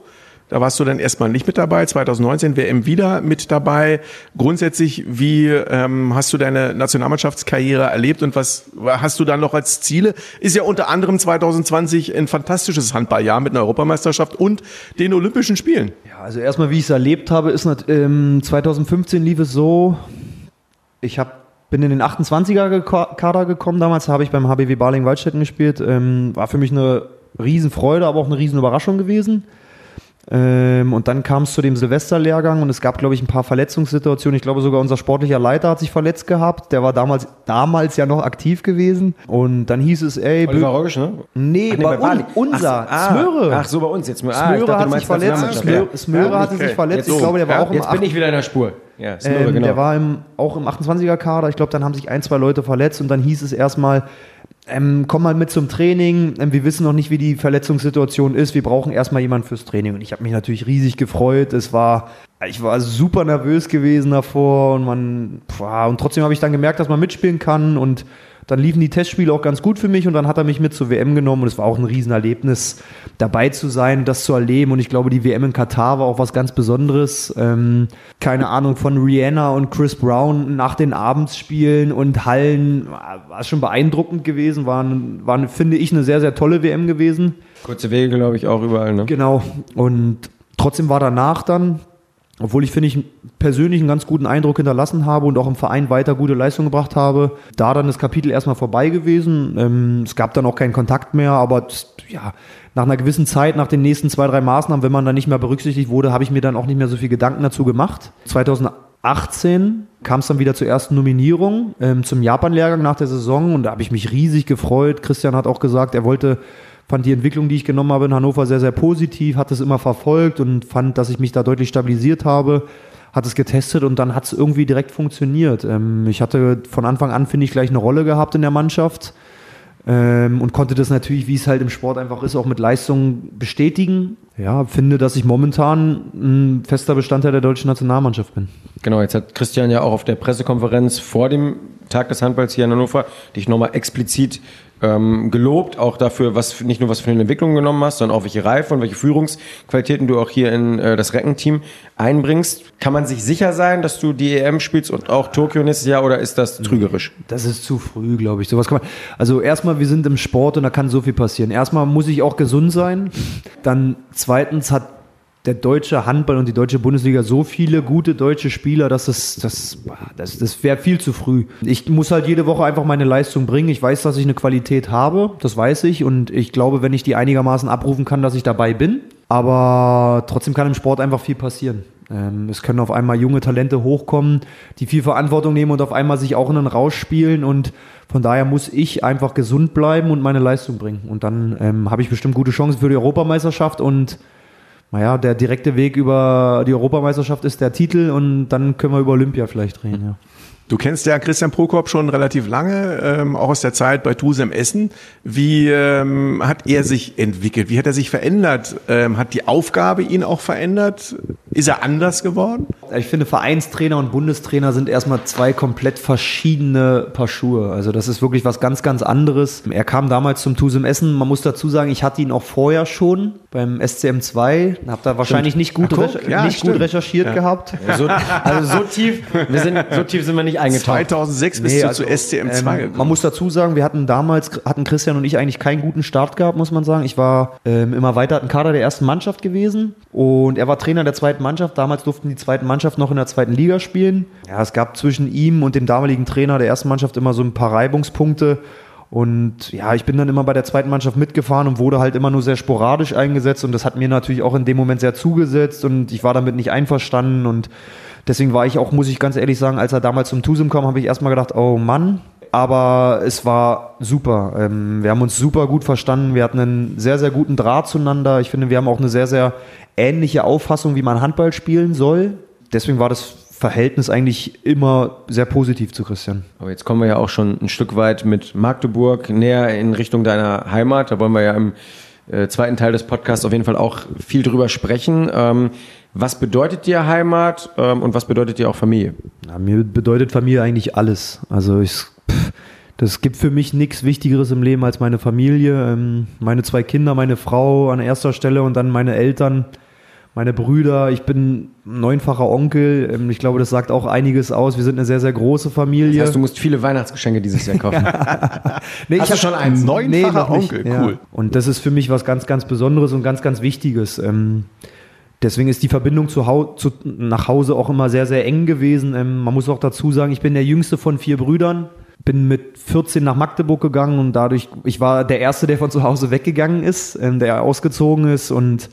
Da warst du dann erstmal nicht mit dabei. 2019 WM wieder mit dabei. Grundsätzlich, wie ähm, hast du deine Nationalmannschaftskarriere erlebt und was hast du dann noch als Ziele? Ist ja unter anderem 2020 ein fantastisches Handballjahr mit einer Europameisterschaft und den Olympischen Spielen. Ja, also erstmal, wie ich es erlebt habe, ist ähm, 2015 lief es so, ich hab, bin in den 28er-Kader gekommen damals, habe ich beim HBW Baling-Waldstätten gespielt. Ähm, war für mich eine Riesenfreude, aber auch eine Riesenüberraschung gewesen. Ähm, und dann kam es zu dem Silvesterlehrgang und es gab, glaube ich, ein paar Verletzungssituationen. Ich glaube, sogar unser sportlicher Leiter hat sich verletzt gehabt. Der war damals, damals ja noch aktiv gewesen. Und dann hieß es, ey, Oliver Rogge, ne? nee, Ach, nee, bei Bali. un, unser, Ach, Smöre. Ah, ach so, bei uns jetzt. Ah, Smöre dachte, hat sich verletzt. Smöre, Smöre hatte okay. sich verletzt. Jetzt ich glaube, der war ja, auch im Jetzt bin ich wieder in der Spur. Ja, Smöre, ähm, genau. Der war im, auch im 28er-Kader. Ich glaube, dann haben sich ein, zwei Leute verletzt und dann hieß es erstmal, ähm, komm mal mit zum Training. Ähm, wir wissen noch nicht, wie die Verletzungssituation ist. Wir brauchen erstmal jemanden fürs Training. Und ich habe mich natürlich riesig gefreut. Es war, ich war super nervös gewesen davor und man, pf, und trotzdem habe ich dann gemerkt, dass man mitspielen kann und dann liefen die Testspiele auch ganz gut für mich und dann hat er mich mit zur WM genommen und es war auch ein Riesenerlebnis, dabei zu sein, das zu erleben und ich glaube, die WM in Katar war auch was ganz Besonderes. Ähm, keine Ahnung, von Rihanna und Chris Brown nach den Abendsspielen und Hallen war war schon beeindruckend gewesen, war, war, finde ich, eine sehr, sehr tolle WM gewesen. Kurze Wege, glaube ich, auch überall. Ne? Genau. Und trotzdem war danach dann, obwohl ich, finde ich, persönlich einen ganz guten Eindruck hinterlassen habe und auch im Verein weiter gute Leistung gebracht habe, da dann das Kapitel erstmal vorbei gewesen. Ähm, es gab dann auch keinen Kontakt mehr, aber ja, nach einer gewissen Zeit, nach den nächsten zwei, drei Maßnahmen, wenn man dann nicht mehr berücksichtigt wurde, habe ich mir dann auch nicht mehr so viel Gedanken dazu gemacht. 2018 kam es dann wieder zur ersten Nominierung ähm, zum Japan-Lehrgang nach der Saison und da habe ich mich riesig gefreut. Christian hat auch gesagt, er wollte fand die Entwicklung, die ich genommen habe in Hannover, sehr, sehr positiv, hat es immer verfolgt und fand, dass ich mich da deutlich stabilisiert habe, hat es getestet und dann hat es irgendwie direkt funktioniert. Ähm, ich hatte von Anfang an, finde ich, gleich eine Rolle gehabt in der Mannschaft ähm, und konnte das natürlich, wie es halt im Sport einfach ist, auch mit Leistung bestätigen. Ja, finde, dass ich momentan ein fester Bestandteil der deutschen Nationalmannschaft bin. Genau, jetzt hat Christian ja auch auf der Pressekonferenz vor dem Tag des Handballs hier in Hannover dich nochmal explizit ähm, gelobt, auch dafür, was nicht nur was für eine Entwicklung genommen hast, sondern auch welche Reife und welche Führungsqualitäten du auch hier in äh, das Reckenteam einbringst. Kann man sich sicher sein, dass du die EM spielst und auch Tokio nächstes Jahr oder ist das trügerisch? Das ist zu früh, glaube ich. Sowas kann man. Also erstmal, wir sind im Sport und da kann so viel passieren. Erstmal muss ich auch gesund sein. Dann zweitens hat der deutsche Handball und die deutsche Bundesliga so viele gute deutsche Spieler, dass es, das, das, das wäre viel zu früh. Ich muss halt jede Woche einfach meine Leistung bringen. Ich weiß, dass ich eine Qualität habe, das weiß ich. Und ich glaube, wenn ich die einigermaßen abrufen kann, dass ich dabei bin. Aber trotzdem kann im Sport einfach viel passieren. Ähm, es können auf einmal junge Talente hochkommen, die viel Verantwortung nehmen und auf einmal sich auch in einen rausspielen. Und von daher muss ich einfach gesund bleiben und meine Leistung bringen. Und dann ähm, habe ich bestimmt gute Chancen für die Europameisterschaft und naja, der direkte Weg über die Europameisterschaft ist der Titel und dann können wir über Olympia vielleicht reden, ja. Du kennst ja Christian Prokop schon relativ lange, ähm, auch aus der Zeit bei Tusem Essen. Wie ähm, hat er sich entwickelt? Wie hat er sich verändert? Ähm, hat die Aufgabe ihn auch verändert? Ist er anders geworden? Ich finde, Vereinstrainer und Bundestrainer sind erstmal zwei komplett verschiedene Paar Schuhe. Also das ist wirklich was ganz, ganz anderes. Er kam damals zum Tusem Essen. Man muss dazu sagen, ich hatte ihn auch vorher schon beim SCM2. Hab da wahrscheinlich nicht gut, Ach, guck, recher- ja, nicht stimmt. gut recherchiert gehabt. So, also so tief, wir sind, so tief sind wir nicht eingetaucht. 2006 bist Nee, du also, zu SCM2 ähm, gekommen. Man muss dazu sagen, wir hatten damals, hatten Christian und ich eigentlich keinen guten Start gehabt, muss man sagen. Ich war ähm, im erweiterten Kader der ersten Mannschaft gewesen und er war Trainer der zweiten Mannschaft. Damals durften die zweiten Mannschaft noch in der zweiten Liga spielen. Ja, es gab zwischen ihm und dem damaligen Trainer der ersten Mannschaft immer so ein paar Reibungspunkte. Und ja, ich bin dann immer bei der zweiten Mannschaft mitgefahren und wurde halt immer nur sehr sporadisch eingesetzt. Und das hat mir natürlich auch in dem Moment sehr zugesetzt und ich war damit nicht einverstanden. Und deswegen war ich auch, muss ich ganz ehrlich sagen, als er damals zum Tusum kam, habe ich erstmal gedacht, oh Mann. Aber es war super. Ähm, wir haben uns super gut verstanden. Wir hatten einen sehr, sehr guten Draht zueinander. Ich finde, wir haben auch eine sehr, sehr ähnliche Auffassung, wie man Handball spielen soll. Deswegen war das Verhältnis eigentlich immer sehr positiv zu Christian. Aber jetzt kommen wir ja auch schon ein Stück weit mit Magdeburg näher in Richtung deiner Heimat. Da wollen wir ja im äh, zweiten Teil des Podcasts auf jeden Fall auch viel drüber sprechen. Was bedeutet dir Heimat ähm, und was bedeutet dir auch Familie? Ja, mir bedeutet Familie eigentlich alles. Also ich, pff, das gibt für mich nichts Wichtigeres im Leben als meine Familie. Ähm, meine zwei Kinder, meine Frau an erster Stelle und dann meine Eltern meine Brüder, ich bin neunfacher Onkel. Ähm, ich glaube, das sagt auch einiges aus. Wir sind eine sehr, sehr große Familie. Das heißt, du musst viele Weihnachtsgeschenke dieses Jahr kaufen. nee, Hast ich du schon einen neunfacher nicht. Onkel? Ja. Cool. Und das ist für mich was ganz, ganz Besonderes und ganz, ganz Wichtiges. Ähm, Deswegen ist die Verbindung zu Hau zu, nach Hause auch immer sehr, sehr eng gewesen. Ähm, man muss auch dazu sagen, ich bin der jüngste von vier Brüdern. Bin mit 14 nach Magdeburg gegangen und dadurch, ich war der Erste, der von zu Hause weggegangen ist, ähm, der ausgezogen ist und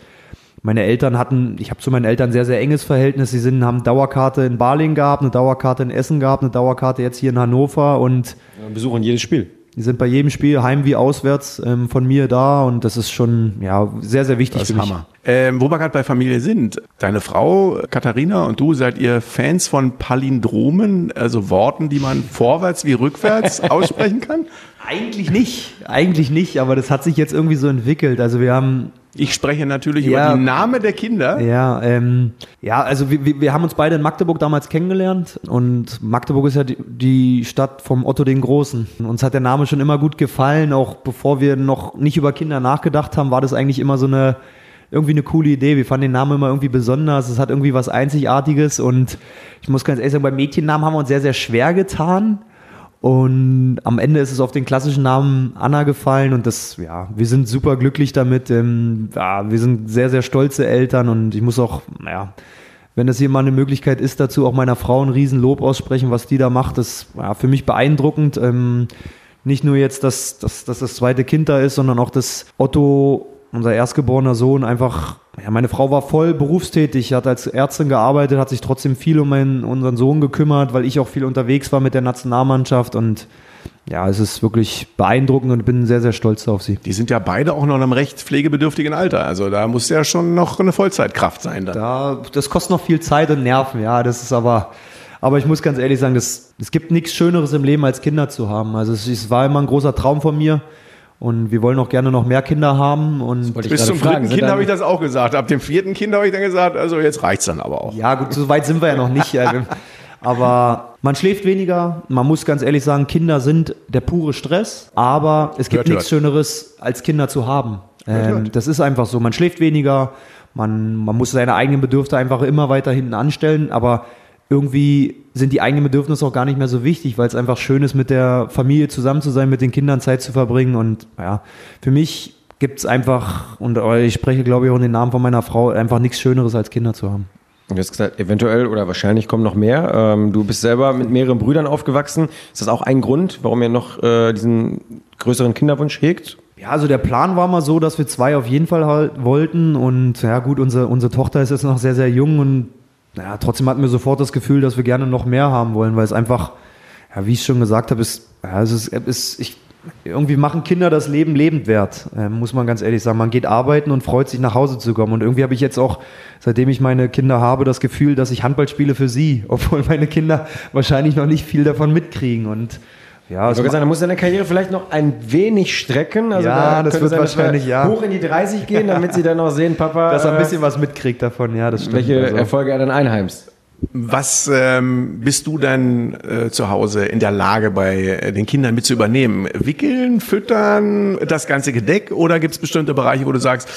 meine Eltern hatten, ich habe zu meinen Eltern sehr, sehr enges Verhältnis. Sie sind, haben Dauerkarte in Baling gehabt, eine Dauerkarte in Essen gehabt, eine Dauerkarte jetzt hier in Hannover und Wir besuchen jedes Spiel. Die sind bei jedem Spiel heim wie auswärts ähm, von mir da und das ist schon ja sehr, sehr wichtig Das ist für mich. Hammer. Ähm, wo wir gerade bei Familie sind, deine Frau Katharina und du, seid ihr Fans von Palindromen, also Worten, die man vorwärts wie rückwärts aussprechen kann? Eigentlich nicht, eigentlich nicht, aber das hat sich jetzt irgendwie so entwickelt. Also wir haben Ich spreche natürlich Ja. über die Namen der Kinder. Ja, ähm, ja, also wir, wir haben uns beide in Magdeburg damals kennengelernt und Magdeburg ist ja die, die Stadt vom Otto den Großen. Uns hat der Name schon immer gut gefallen, auch bevor wir noch nicht über Kinder nachgedacht haben, war das eigentlich immer so eine irgendwie eine coole Idee. Wir fanden den Namen immer irgendwie besonders, es hat irgendwie was Einzigartiges und ich muss ganz ehrlich sagen, beim Mädchennamen haben wir uns sehr, sehr schwer getan. Und am Ende ist es auf den klassischen Namen Anna gefallen und das, ja, wir sind super glücklich damit. Ähm, ja, wir sind sehr, sehr stolze Eltern und ich muss auch, naja, wenn das hier mal eine Möglichkeit ist, dazu auch meiner Frau ein Riesenlob aussprechen, was die da macht, das ja, für mich beeindruckend. Ähm, nicht nur jetzt, dass, dass, dass das zweite Kind da ist, sondern auch, dass Otto, unser erstgeborener Sohn, einfach, ja, meine Frau war voll berufstätig, hat als Ärztin gearbeitet, hat sich trotzdem viel um meinen, unseren Sohn gekümmert, weil ich auch viel unterwegs war mit der Nationalmannschaft und ja, es ist wirklich beeindruckend und bin sehr, sehr stolz auf sie. Die sind ja beide auch noch in einem recht pflegebedürftigen Alter. Also da muss ja schon noch eine Vollzeitkraft sein dann. Da, das kostet noch viel Zeit und Nerven, ja, das ist aber, aber ich muss ganz ehrlich sagen, das, es gibt nichts Schöneres im Leben, als Kinder zu haben. Also es, es war immer ein großer Traum von mir und wir wollen auch gerne noch mehr Kinder haben und Bis zum fragen, dritten Kind habe ich das auch gesagt. Ab dem vierten Kind habe ich dann gesagt, also jetzt reicht's dann aber auch. Ja, gut, so weit sind wir ja noch nicht. Aber man schläft weniger. Man muss ganz ehrlich sagen, Kinder sind der pure Stress. Aber es gibt Hört, nichts hört. Schöneres, als Kinder zu haben. Ähm, das ist einfach so. Man schläft weniger. Man, man muss seine eigenen Bedürfnisse einfach immer weiter hinten anstellen. Aber irgendwie sind die eigenen Bedürfnisse auch gar nicht mehr so wichtig, weil es einfach schön ist, mit der Familie zusammen zu sein, mit den Kindern Zeit zu verbringen. Und ja, für mich gibt es einfach, und ich spreche, glaube ich, auch in den Namen von meiner Frau, einfach nichts Schöneres, als Kinder zu haben. Du hast gesagt, eventuell oder wahrscheinlich kommen noch mehr. Ähm, du bist selber mit mehreren Brüdern aufgewachsen. Ist das auch ein Grund, warum ihr noch äh, diesen größeren Kinderwunsch hegt? Ja, also der Plan war mal so, dass wir zwei auf jeden Fall halt wollten. Und ja gut, unsere, unsere Tochter ist jetzt noch sehr, sehr jung und ja, trotzdem hatten wir sofort das Gefühl, dass wir gerne noch mehr haben wollen, weil es einfach, ja, wie ich schon gesagt habe, ist, ja, es ist, ist ich, irgendwie machen Kinder das Leben lebend wert, äh, muss man ganz ehrlich sagen. Man geht arbeiten und freut sich nach Hause zu kommen. Und irgendwie habe ich jetzt auch, seitdem ich meine Kinder habe, das Gefühl, dass ich Handball spiele für sie, obwohl meine Kinder wahrscheinlich noch nicht viel davon mitkriegen. Und ja, Ich wollte sagen, da muss deine Karriere vielleicht noch ein wenig strecken. Also Ja, da das wird wahrscheinlich, ja. hoch in die 30 gehen, damit sie dann noch sehen, Papa, dass er ein äh, bisschen was mitkriegt davon, ja, das stimmt. welche Also- Erfolge er dann einheimst. Was ähm, bist du denn äh, zu Hause in der Lage, bei äh, den Kindern mit zu übernehmen? Wickeln, füttern, das ganze Gedeck oder gibt es bestimmte Bereiche, wo du sagst,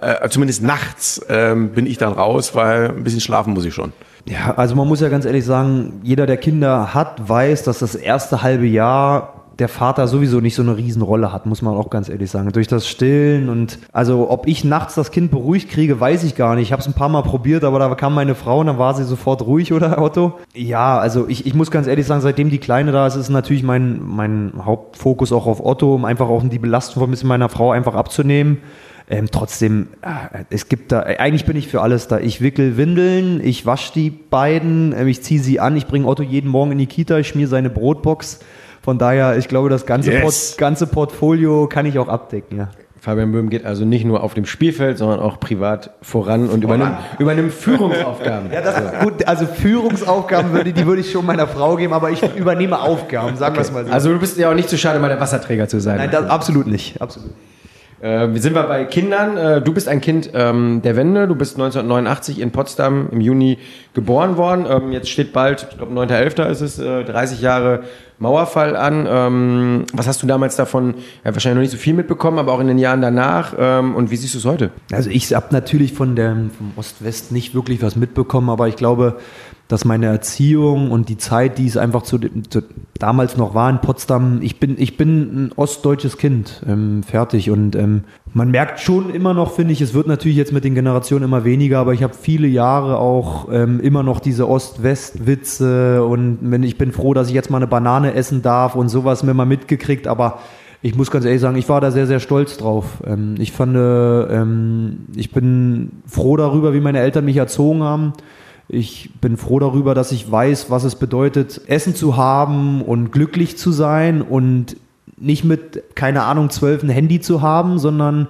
äh, zumindest nachts ähm, bin ich dann raus, weil ein bisschen schlafen muss ich schon. Ja, also man muss ja ganz ehrlich sagen, jeder, der Kinder hat, weiß, dass das erste halbe Jahr der Vater sowieso nicht so eine Riesenrolle hat, muss man auch ganz ehrlich sagen. Durch das Stillen und also ob ich nachts das Kind beruhigt kriege, weiß ich gar nicht. Ich habe es ein paar Mal probiert, aber da kam meine Frau und dann war sie sofort ruhig, oder Otto? Ja, also ich, ich muss ganz ehrlich sagen, seitdem die Kleine da ist, ist natürlich mein, mein Hauptfokus auch auf Otto, um einfach auch die Belastung von meiner Frau einfach abzunehmen. Ähm, trotzdem, äh, es gibt da, äh, eigentlich bin ich für alles da. Ich wickel Windeln, ich wasche die beiden, äh, ich ziehe sie an, ich bringe Otto jeden Morgen in die Kita, ich schmier seine Brotbox. Von daher, ich glaube, das ganze, Yes. Port, ganze Portfolio kann ich auch abdecken, ja. Fabian Böhm geht also nicht nur auf dem Spielfeld, sondern auch privat voran und übernimmt, übernimmt Führungsaufgaben. Ja, das gut, also Führungsaufgaben würde, die würde ich schon meiner Frau geben, aber ich übernehme Aufgaben, sagen wir es mal so. Also du bist ja auch nicht zu schade, mal der Wasserträger zu sein. Nein, das, absolut nicht. Absolut. Äh, sind wir bei Kindern. Äh, du bist ein Kind ähm, der Wende. Du bist 1989 in Potsdam im Juni geboren worden. Ähm, jetzt steht bald, ich glaube 9.11. ist es, äh, 30 Jahre Mauerfall an. Ähm, was hast du damals davon? Ja, wahrscheinlich noch nicht so viel mitbekommen, aber auch in den Jahren danach. Ähm, und wie siehst du es heute? Also ich habe natürlich von der, vom Ost-West nicht wirklich was mitbekommen, aber ich glaube, dass meine Erziehung und die Zeit, die es einfach zu, zu damals noch war in Potsdam, ich bin, ich bin ein ostdeutsches Kind, ähm, fertig. Und ähm, man merkt schon immer noch, finde ich, es wird natürlich jetzt mit den Generationen immer weniger, aber ich habe viele Jahre auch ähm, immer noch diese Ost-West-Witze und wenn ich bin froh, dass ich jetzt mal eine Banane essen darf und sowas mir mal mitgekriegt, aber ich muss ganz ehrlich sagen, ich war da sehr, sehr stolz drauf. Ähm, ich fand, äh, ähm, ich bin froh darüber, wie meine Eltern mich erzogen haben. Ich bin froh darüber, dass ich weiß, was es bedeutet, Essen zu haben und glücklich zu sein und nicht mit, keine Ahnung, zwölf ein Handy zu haben, sondern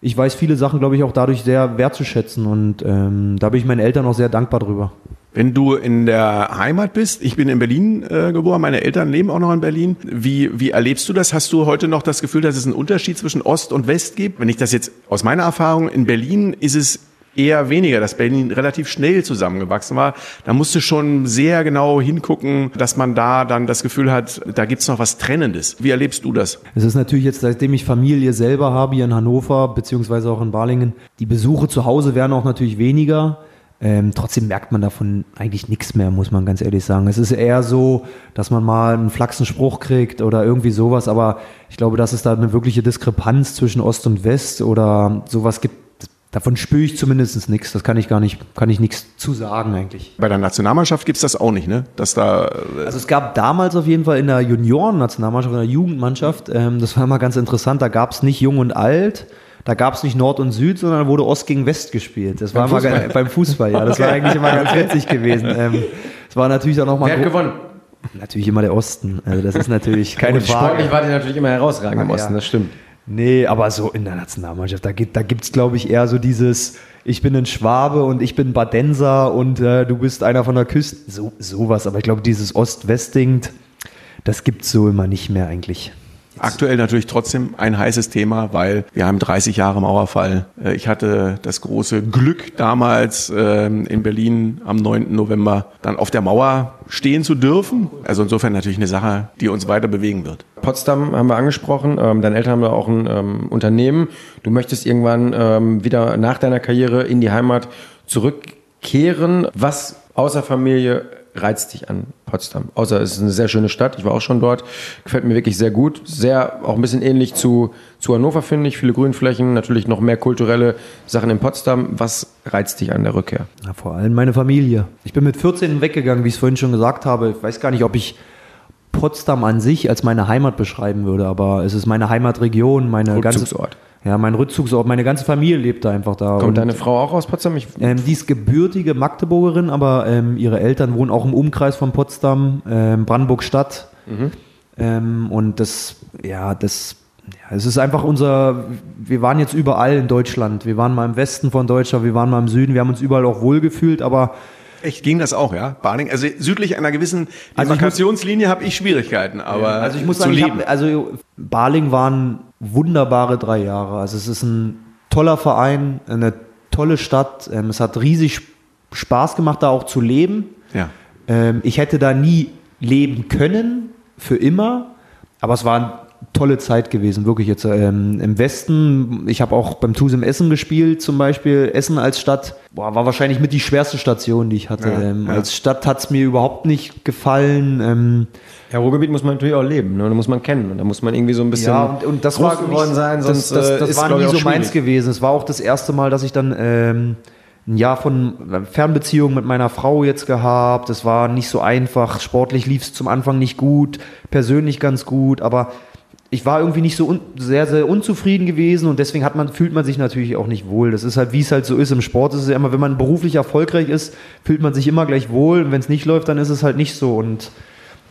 ich weiß viele Sachen, glaube ich, auch dadurch sehr wertzuschätzen und ähm, da bin ich meinen Eltern auch sehr dankbar drüber. Wenn du in der Heimat bist, ich bin in Berlin äh, geboren, meine Eltern leben auch noch in Berlin. Wie, wie erlebst du das? Hast du heute noch das Gefühl, dass es einen Unterschied zwischen Ost und West gibt? Wenn ich das jetzt aus meiner Erfahrung in Berlin ist es eher weniger, dass Berlin relativ schnell zusammengewachsen war. Da musst du schon sehr genau hingucken, dass man da dann das Gefühl hat, da gibt's noch was Trennendes. Wie erlebst du das? Es ist natürlich jetzt, seitdem ich Familie selber habe hier in Hannover, beziehungsweise auch in Balingen, die Besuche zu Hause werden auch natürlich weniger. Ähm, trotzdem merkt man davon eigentlich nichts mehr, muss man ganz ehrlich sagen. Es ist eher so, dass man mal einen flachsen Spruch kriegt oder irgendwie sowas, aber ich glaube, dass es da eine wirkliche Diskrepanz zwischen Ost und West oder sowas gibt, davon spüre ich zumindest nichts. Das kann ich gar nicht, kann ich nichts zu sagen eigentlich. Bei der Nationalmannschaft gibt's das auch nicht, ne? Dass da äh, Also es gab damals auf jeden Fall in der Junioren-Nationalmannschaft, in der Jugendmannschaft, ähm, das war immer ganz interessant, da gab es nicht Jung und Alt, da gab es nicht Nord und Süd, sondern wurde Ost gegen West gespielt. Das war Fußball? beim Fußball, ja. Das war eigentlich immer ganz witzig gewesen. Ähm, es war natürlich auch nochmal Wer hat gewonnen? natürlich immer der Osten. Also das ist natürlich keine sportlich Frage. war die natürlich immer herausragend im Ja. Osten, das stimmt. Nee, aber so in der Nationalmannschaft, da gibt da gibt's glaube ich eher so dieses ich bin ein Schwabe und ich bin Badenser und äh, du bist einer von der Küste, so sowas, aber ich glaube dieses Ost-West-Ding, das gibt's so immer nicht mehr eigentlich. Aktuell natürlich trotzdem ein heißes Thema, weil wir haben 30 Jahre Mauerfall. Äh, Ich hatte das große Glück damals ähm, in Berlin am 9. November dann auf der Mauer stehen zu dürfen. Also insofern natürlich eine Sache, die uns weiter bewegen wird. Potsdam haben wir angesprochen. Ähm, deine Eltern haben da auch ein ähm, Unternehmen. Du möchtest irgendwann wieder nach deiner Karriere in die Heimat zurückkehren. Was außer Familie reizt dich an Potsdam? Außer es ist eine sehr schöne Stadt. Ich war auch schon dort. Gefällt mir wirklich sehr gut. Sehr auch ein bisschen ähnlich zu, zu Hannover, finde ich. Viele Grünflächen, natürlich noch mehr kulturelle Sachen in Potsdam. Was reizt dich an der Rückkehr? Na, vor allem meine Familie. Ich bin mit 14 weggegangen, wie ich es vorhin schon gesagt habe. Ich weiß gar nicht, ob ich Potsdam an sich als meine Heimat beschreiben würde, aber es ist meine Heimatregion, meine ganze Rückzugsort. Ja, mein Rückzugsort, meine ganze Familie lebt da einfach da. Kommt Und, deine Frau auch aus Potsdam? Ich, ähm, die ist gebürtige Magdeburgerin, aber ähm, ihre Eltern wohnen auch im Umkreis von Potsdam, ähm, Brandenburg-Stadt. Ähm, und das, ja, das, ja, es ist einfach unser, wir waren jetzt überall in Deutschland. Wir waren mal im Westen von Deutschland, wir waren mal im Süden, wir haben uns überall auch wohlgefühlt, aber Echt, ging das auch, ja? Baling, also südlich einer gewissen Also Demarkationslinie habe ich Schwierigkeiten, aber Also ich muss sagen, ich hab, also Baling waren wunderbare drei Jahre. Also es ist ein toller Verein, eine tolle Stadt. Ähm, es hat riesig Spaß gemacht, da auch zu leben. ja. Ähm, ich hätte da nie leben können, für immer. Aber es war tolle Zeit gewesen, wirklich jetzt ähm, im Westen. Ich habe auch beim TuS im Essen gespielt, zum Beispiel. Essen als Stadt boah, war wahrscheinlich mit die schwerste Station, die ich hatte. Ja, ähm, ja. Als Stadt hat es mir überhaupt nicht gefallen. Ähm, Ja, Ruhrgebiet muss man natürlich auch leben, ne? da muss man kennen und da muss man irgendwie so ein bisschen ja, und, und das groß war geworden sein, sonst das, das, das äh, ist, war nie so meins schwierig. gewesen. Es war auch das erste Mal, dass ich dann ähm, ein Jahr von Fernbeziehung mit meiner Frau jetzt gehabt. Es war nicht so einfach. Sportlich lief es zum Anfang nicht gut, persönlich ganz gut, aber ich war irgendwie nicht so un sehr, sehr unzufrieden gewesen und deswegen hat man, fühlt man sich natürlich auch nicht wohl. Das ist halt, wie es halt so ist. Im Sport ist es ja immer, wenn man beruflich erfolgreich ist, fühlt man sich immer gleich wohl und wenn es nicht läuft, dann ist es halt nicht so und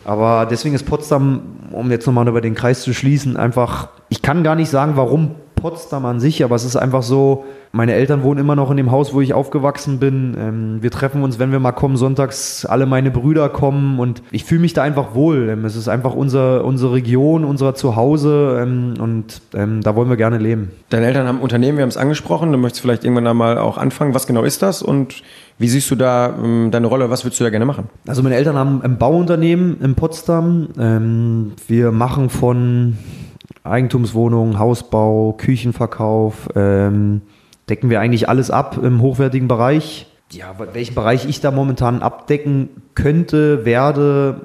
aber deswegen ist Potsdam, um jetzt nochmal über den Kreis zu schließen, einfach, ich kann gar nicht sagen, warum Potsdam an sich, aber es ist einfach so, meine Eltern wohnen immer noch in dem Haus, wo ich aufgewachsen bin. Ähm, wir treffen uns, wenn wir mal kommen, sonntags, alle meine Brüder kommen und ich fühle mich da einfach wohl. Ähm, es ist einfach unser, unsere Region, unser Zuhause ähm, und ähm, da wollen wir gerne leben. Deine Eltern haben ein Unternehmen, wir haben es angesprochen, du möchtest vielleicht irgendwann da mal auch anfangen. Was genau ist das und wie siehst du da ähm, deine Rolle, was würdest du da gerne machen? Also meine Eltern haben ein Bauunternehmen in Potsdam. Ähm, wir machen von Eigentumswohnungen, Hausbau, Küchenverkauf, ähm, decken wir eigentlich alles ab im hochwertigen Bereich. Ja, welchen Bereich ich da momentan abdecken könnte, werde,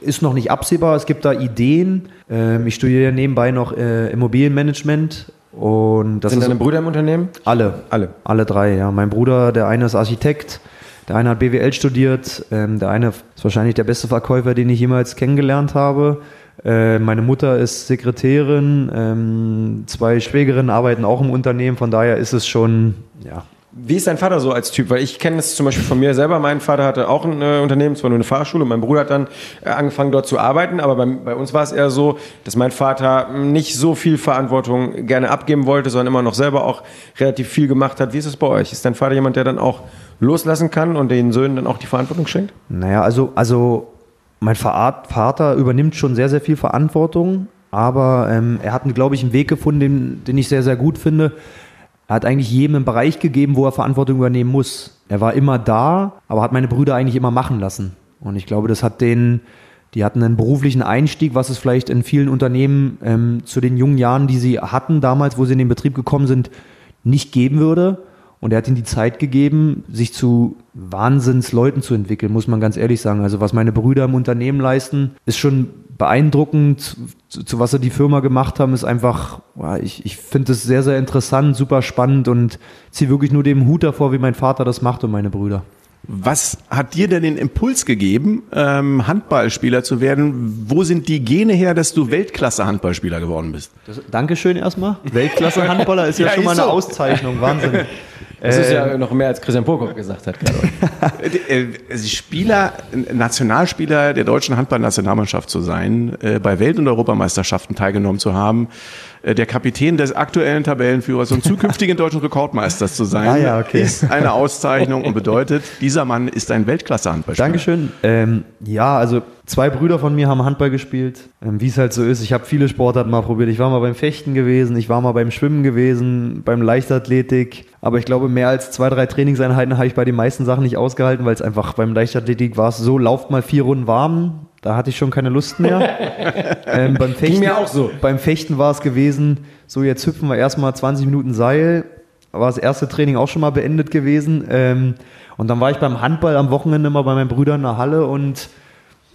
ist noch nicht absehbar. Es gibt da Ideen. Ähm, ich studiere nebenbei noch äh, Immobilienmanagement und das Sind deine Brüder im Unternehmen? alle. Alle. Alle drei, ja. Mein Bruder, der eine ist Architekt, der eine hat BWL studiert, ähm, der eine ist wahrscheinlich der beste Verkäufer, den ich jemals kennengelernt habe. Äh, meine Mutter ist Sekretärin, ähm, zwei Schwägerinnen arbeiten auch im Unternehmen, von daher ist es schon, ja. Wie ist dein Vater so als Typ? Weil ich kenne es zum Beispiel von mir selber. Mein Vater hatte auch ein äh, Unternehmen, zwar nur eine Fahrschule. Mein Bruder hat dann äh, angefangen dort zu arbeiten. Aber bei, bei uns war es eher so, dass mein Vater nicht so viel Verantwortung gerne abgeben wollte, sondern immer noch selber auch relativ viel gemacht hat. Wie ist es bei euch? Ist dein Vater jemand, der dann auch loslassen kann und den Söhnen dann auch die Verantwortung schenkt? Naja, also, also mein Vater übernimmt schon sehr, sehr viel Verantwortung, aber ähm, er hat, glaube ich, einen Weg gefunden, den, den ich sehr, sehr gut finde. Er hat eigentlich jedem einen Bereich gegeben, wo er Verantwortung übernehmen muss. Er war immer da, aber hat meine Brüder eigentlich immer machen lassen. Und ich glaube, das hat den, die hatten einen beruflichen Einstieg, was es vielleicht in vielen Unternehmen ähm, zu den jungen Jahren, die sie hatten damals, wo sie in den Betrieb gekommen sind, nicht geben würde. Und er hat ihnen die Zeit gegeben, sich zu Wahnsinnsleuten zu entwickeln, muss man ganz ehrlich sagen. Also was meine Brüder im Unternehmen leisten, ist schon beeindruckend. Zu, zu was sie die Firma gemacht haben, ist einfach, ich, ich finde es sehr, sehr interessant, super spannend und ziehe wirklich nur dem Hut davor, wie mein Vater das macht und meine Brüder. Was hat dir denn den Impuls gegeben, ähm, Handballspieler zu werden? Wo sind die Gene her, dass du Weltklasse-Handballspieler geworden bist? Das, Dankeschön erstmal. Weltklasse-Handballer ist ja, Ja, schon ist mal eine so. Auszeichnung, Wahnsinn. Das ist ja noch mehr als Christian Prokop gesagt hat. Äh, äh, Spieler, Nationalspieler der deutschen Handballnationalmannschaft zu sein, äh, bei Welt- und Europameisterschaften teilgenommen zu haben, äh, der Kapitän des aktuellen Tabellenführers und zukünftigen deutschen Rekordmeisters zu sein, Ah ja, okay. ist eine Auszeichnung und bedeutet, dieser Mann ist ein Weltklasse-Handballspieler. Dankeschön. Ähm, ja, also zwei Brüder von mir haben Handball gespielt, ähm, wie es halt so ist. Ich habe viele Sportarten mal probiert. Ich war mal beim Fechten gewesen, ich war mal beim Schwimmen gewesen, beim Leichtathletik. Aber ich glaube, mehr als zwei, drei Trainingseinheiten habe ich bei den meisten Sachen nicht ausgehalten, weil es einfach beim Leichtathletik war es so, lauft mal vier Runden warm. Da hatte ich schon keine Lust mehr. ähm, beim Fechten, mir auch so. Beim Fechten war es gewesen, so jetzt hüpfen wir erstmal 20 Minuten Seil. War das erste Training auch schon mal beendet gewesen. Ähm, und dann war ich beim Handball am Wochenende mal bei meinen Brüdern in der Halle und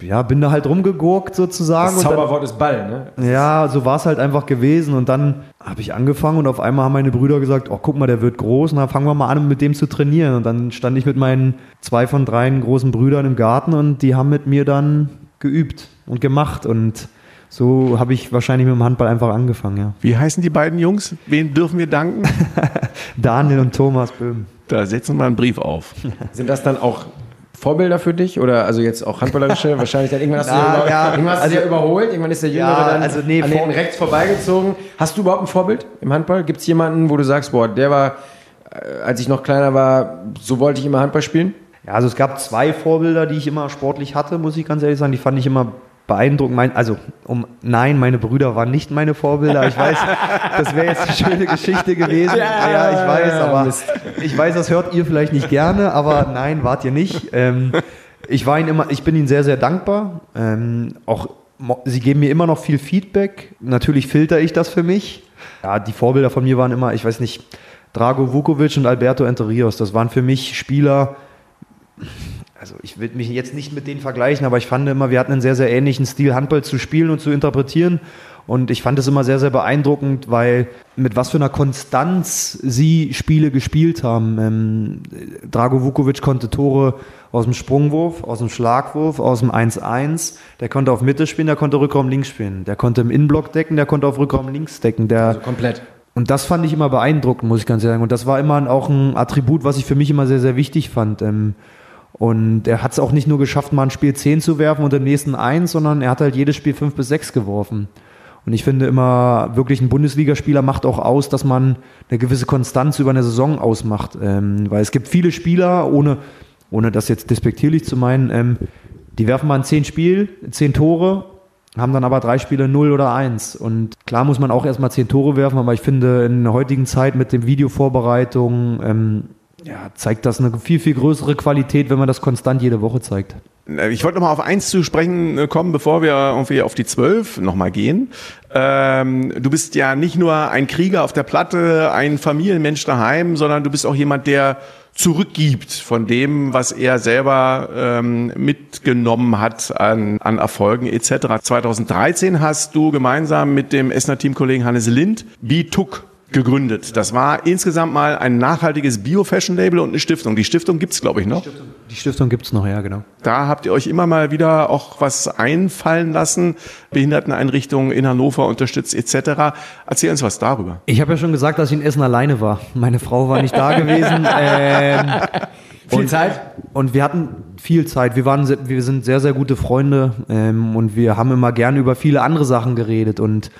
ja, bin da halt rumgegurkt sozusagen. Das und dann, Zauberwort ist Ball, ne? ja, so war es halt einfach gewesen. Und dann habe ich angefangen und auf einmal haben meine Brüder gesagt, oh, guck mal, der wird groß. Und dann fangen wir mal an, mit dem zu trainieren. Und dann stand ich mit meinen zwei von drei großen Brüdern im Garten und die haben mit mir dann geübt und gemacht. Und so habe ich wahrscheinlich mit dem Handball einfach angefangen, ja. Wie heißen die beiden Jungs? Wen dürfen wir danken? Daniel und Thomas Böhm. Da setzen wir einen Brief auf. Sind das dann auch Vorbilder für dich? Oder also jetzt auch handballerische? Wahrscheinlich dann irgendwann hast du, Na, über, ja, irgendwann hast du also- ja überholt, irgendwann ist der Jüngere Ja, dann also nee, an den rechts vorbeigezogen. Hast du überhaupt ein Vorbild im Handball? Gibt es jemanden, wo du sagst, boah, der war, äh, als ich noch kleiner war, so wollte ich immer Handball spielen? Ja, also es gab zwei Vorbilder, die ich immer sportlich hatte, muss ich ganz ehrlich sagen. Die fand ich immer beeindruckend. Mein, also, um, nein, meine Brüder waren nicht meine Vorbilder. Ich weiß, das wäre jetzt eine schöne Geschichte gewesen. Ja, ich weiß, aber Mist. ich weiß, das hört ihr vielleicht nicht gerne, aber nein, wart ihr nicht. Ähm, ich war ihn immer, ich bin ihnen sehr, sehr dankbar. Ähm, auch sie geben mir immer noch viel Feedback. Natürlich filter ich das für mich. Ja, die Vorbilder von mir waren immer, ich weiß nicht, Drago Vukovic und Alberto Enterios. Das waren für mich Spieler, also ich will mich jetzt nicht mit denen vergleichen, aber ich fand immer, wir hatten einen sehr, sehr ähnlichen Stil, Handball zu spielen und zu interpretieren. Und ich fand es immer sehr, sehr beeindruckend, weil mit was für einer Konstanz sie Spiele gespielt haben. Ähm, Drago Vukovic konnte Tore aus dem Sprungwurf, aus dem Schlagwurf, aus dem 1-1. Der konnte auf Mitte spielen, der konnte Rückraum links spielen. Der konnte im Innenblock decken, der konnte auf Rückraum links decken. Der, Also komplett. und das fand ich immer beeindruckend, muss ich ganz ehrlich sagen. Und das war immer auch ein Attribut, was ich für mich immer sehr, sehr wichtig fand. Ähm, Und er hat es auch nicht nur geschafft, mal ein Spiel 10 zu werfen und im nächsten 1, sondern er hat halt jedes Spiel 5 bis 6 geworfen. Und ich finde immer, wirklich ein Bundesligaspieler macht auch aus, dass man eine gewisse Konstanz über eine Saison ausmacht. Ähm, weil es gibt viele Spieler, ohne, ohne das jetzt despektierlich zu meinen, ähm, die werfen mal ein 10 Spiel, 10 Tore, haben dann aber drei Spiele 0 oder 1. Und klar muss man auch erstmal 10 Tore werfen, aber ich finde, in der heutigen Zeit mit den Videovorbereitungen ähm, ja, zeigt das eine viel, viel größere Qualität, wenn man das konstant jede Woche zeigt. Äh, Ich wollte noch mal auf eins zu sprechen äh, kommen, bevor wir irgendwie auf die zwölf noch mal gehen. Ähm, du bist ja nicht nur ein Krieger auf der Platte, ein Familienmensch daheim, sondern du bist auch jemand, der zurückgibt von dem, was er selber ähm, mitgenommen hat an, an Erfolgen etc. 2013 hast du gemeinsam mit dem Essener Teamkollegen Hannes Lind B-Tuck gegründet. Das war insgesamt mal ein nachhaltiges Bio-Fashion-Label und eine Stiftung. Die Stiftung gibt's glaube ich, noch. Die Stiftung gibt es noch, ja, genau. Da habt ihr euch immer mal wieder auch was einfallen lassen, Behinderteneinrichtungen in Hannover unterstützt etc. Erzähl uns was darüber. Ich habe ja schon gesagt, dass ich in Essen alleine war. Meine Frau war nicht da gewesen. Ähm, Viel und, Zeit? Und wir hatten viel Zeit. Wir, waren, wir sind sehr, sehr gute Freunde ähm, und wir haben immer gerne über viele andere Sachen geredet. Und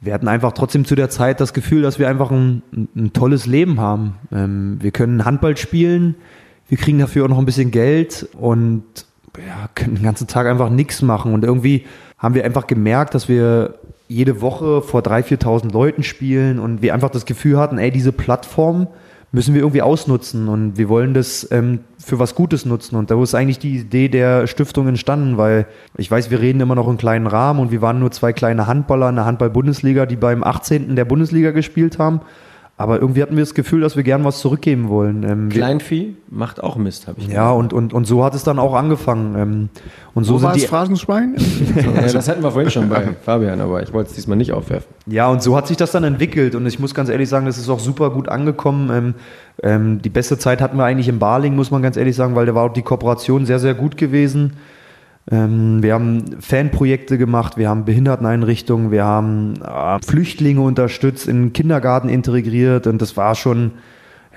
wir hatten einfach trotzdem zu der Zeit das Gefühl, dass wir einfach ein, ein, tolles Leben haben. Ähm, wir können Handball spielen, wir kriegen dafür auch noch ein bisschen Geld und ja, können den ganzen Tag einfach nichts machen. Und irgendwie haben wir einfach gemerkt, dass wir jede Woche vor 3.000, 4.000 Leuten spielen und wir einfach das Gefühl hatten, ey, diese Plattform müssen wir irgendwie ausnutzen und wir wollen das ähm, für was Gutes nutzen. Und da ist eigentlich die Idee der Stiftung entstanden, weil ich weiß, wir reden immer noch in kleinen Rahmen und wir waren nur zwei kleine Handballer in der Handball-Bundesliga, die beim 18. der Bundesliga gespielt haben. Aber irgendwie hatten wir das Gefühl, dass wir gern was zurückgeben wollen. Ähm, wir, Kleinvieh macht auch Mist, habe ich ja, und, und, und so hat es dann auch angefangen. Ähm, und so sind die, Phrasenschwein? Ja, das hatten wir vorhin schon bei Fabian, aber ich wollte es diesmal nicht aufwerfen. Ja, und so hat sich das dann entwickelt. Und ich muss ganz ehrlich sagen, das ist auch super gut angekommen. Ähm, ähm, die beste Zeit hatten wir eigentlich im Barling, muss man ganz ehrlich sagen, weil da war auch die Kooperation sehr, sehr gut gewesen. Ähm, wir haben Fanprojekte gemacht, wir haben Behinderteneinrichtungen, wir haben äh, Flüchtlinge unterstützt, in den Kindergarten integriert. Und das war schon,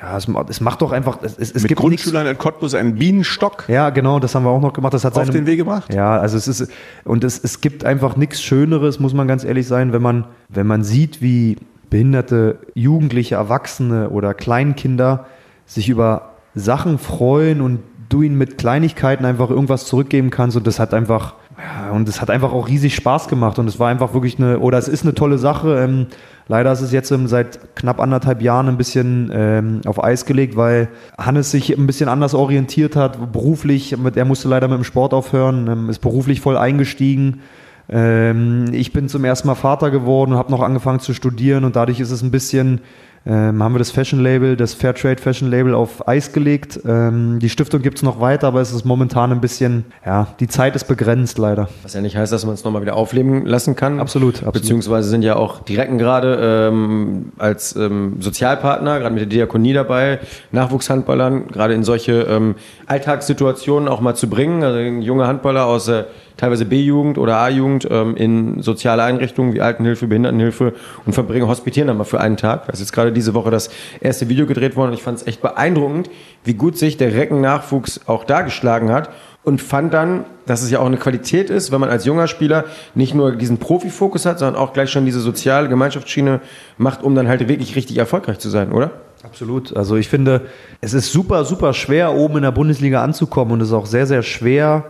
ja, es, es macht doch einfach, es, es, es Mit gibt. Grundschülern in Cottbus einen Bienenstock Ja, genau, das haben wir auch noch gemacht. Das hat auf den Weg gebracht. ja, also es ist und es, es gibt einfach nichts Schöneres, muss man ganz ehrlich sein, wenn man wenn man sieht, wie behinderte Jugendliche, Erwachsene oder Kleinkinder sich über Sachen freuen und du ihnen mit Kleinigkeiten einfach irgendwas zurückgeben kannst und das hat einfach ja, und es hat einfach auch riesig Spaß gemacht und es war einfach wirklich eine oder es ist eine tolle Sache. Ähm, leider ist es jetzt ähm, seit knapp anderthalb Jahren ein bisschen ähm, auf Eis gelegt, weil Hannes sich ein bisschen anders orientiert hat, beruflich. Mit, er musste leider mit dem Sport aufhören, ähm, ist beruflich voll eingestiegen. Ähm, ich bin zum ersten Mal Vater geworden und habe noch angefangen zu studieren und dadurch ist es ein bisschen, ähm, haben wir das Fashion Label, das Fairtrade Fashion Label auf Eis gelegt. Ähm, die Stiftung gibt es noch weiter, aber es ist momentan ein bisschen, ja, die Zeit ist begrenzt leider. Was ja nicht heißt, dass man es nochmal wieder aufleben lassen kann. Absolut, absolut. Beziehungsweise sind ja auch die Recken gerade ähm, als ähm, Sozialpartner, gerade mit der Diakonie dabei, Nachwuchshandballern, gerade in solche ähm, Alltagssituationen auch mal zu bringen. Also junge Handballer aus der teilweise B-Jugend oder A-Jugend ähm, in soziale Einrichtungen wie Altenhilfe, Behindertenhilfe und verbringen, hospitieren dann mal für einen Tag. Da ist jetzt gerade diese Woche das erste Video gedreht worden und ich fand es echt beeindruckend, wie gut sich der Recken-Nachwuchs auch dargeschlagen hat und fand dann, dass es ja auch eine Qualität ist, wenn man als junger Spieler nicht nur diesen Profifokus hat, sondern auch gleich schon diese soziale Gemeinschaftsschiene macht, um dann halt wirklich richtig erfolgreich zu sein, oder? Absolut. Also ich finde, es ist super, super schwer, oben in der Bundesliga anzukommen und es ist auch sehr, sehr schwer,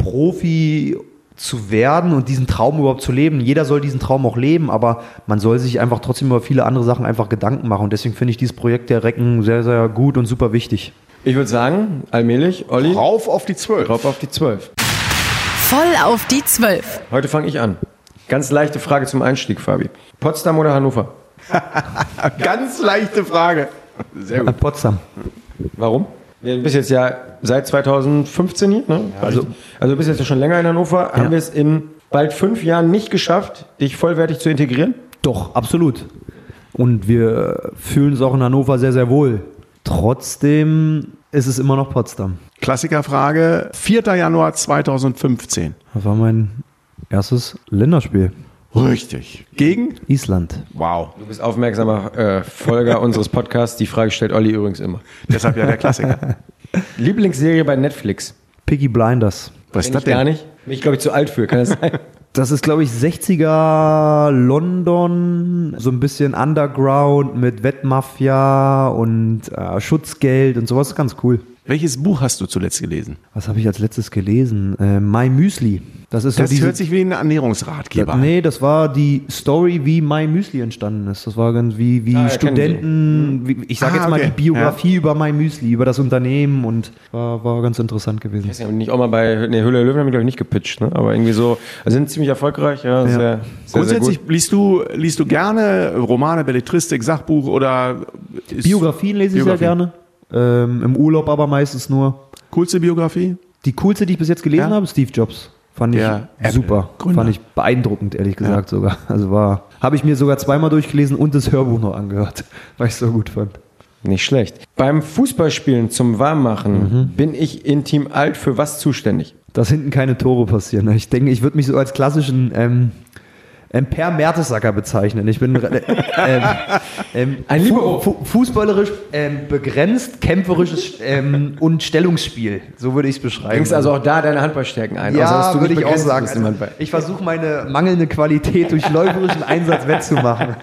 Profi zu werden und diesen Traum überhaupt zu leben. Jeder soll diesen Traum auch leben, aber man soll sich einfach trotzdem über viele andere Sachen einfach Gedanken machen. Und deswegen finde ich dieses Projekt der Recken sehr, sehr gut und super wichtig. Ich würde sagen, allmählich, Olli, Rauf auf die zwölf. rauf auf die 12. Voll auf die Zwölf. Heute fange ich an. Ganz leichte Frage zum Einstieg, Fabi. Potsdam oder Hannover? Ganz leichte Frage. Sehr An Potsdam. Warum? Ja, Du bist jetzt ja seit 2015 hier, ne? Also, also du bist jetzt ja schon länger in Hannover. Haben wir es in bald fünf Jahren nicht geschafft, dich vollwertig zu integrieren? Doch, absolut. Und wir fühlen uns auch in Hannover sehr, sehr wohl. Trotzdem ist es immer noch Potsdam. Klassikerfrage. 4. Januar 2015. Das war mein erstes Länderspiel. Richtig. Gegen? Island. Wow. Du bist aufmerksamer äh, Folger unseres Podcasts. Die Frage stellt Olli übrigens immer. Deshalb ja der Klassiker. Lieblingsserie bei Netflix? Piggy Blinders. Was ist das ich gar denn? nicht. Bin ich, glaube ich, zu alt für. Kann das sein? Das ist, glaube ich, 60er London, so ein bisschen Underground mit Wettmafia und äh, Schutzgeld und sowas. Ganz cool. Welches Buch hast du zuletzt gelesen? Was habe ich als letztes gelesen? Äh, My Müsli. Das ist Das so diese, hört sich wie ein Ernährungsratgeber an. Nee, das war die Story, wie My Müsli entstanden ist. Das war ganz wie, wie Ah, ja, Studenten, wie, ich sage Ah, jetzt mal okay. die Biografie über My Müsli, über das Unternehmen und war, war ganz interessant gewesen. Ich weiß nicht, nicht auch mal bei nee, Höhle der Löwen haben wir, glaube ich, nicht gepitcht, ne? aber irgendwie so, also sind ziemlich erfolgreich, ja, sehr, sehr, sehr Grundsätzlich gut. liest du liest du gerne Romane, Belletristik, Sachbuch oder ist Biografien lese ich Biografien. sehr gerne. Ähm, Im Urlaub aber meistens nur. coolste Biografie? Die coolste, die ich bis jetzt gelesen Ja? habe, Steve Jobs. Fand ich Der super. Apple-Gründer. Fand ich beeindruckend, ehrlich gesagt sogar. Also war, habe ich mir sogar zweimal durchgelesen und das Hörbuch noch angehört, weil ich es so gut fand. Nicht schlecht. Beim Fußballspielen zum Warmmachen bin ich in Team Alt für was zuständig? Dass hinten keine Tore passieren. Ich denke, ich würde mich so als klassischen ähm, ähm, Per Mertesacker bezeichnen. Ich bin äh, ähm, ähm, Ein Libero. fu fu fußballerisch ähm, begrenzt, kämpferisches ähm, und Stellungsspiel. So würde ich es beschreiben. Bringst also auch da deine Handballstärken ein? ja, du würde ich auch sagen. Also, ich versuche meine mangelnde Qualität durch läuferischen Einsatz wettzumachen.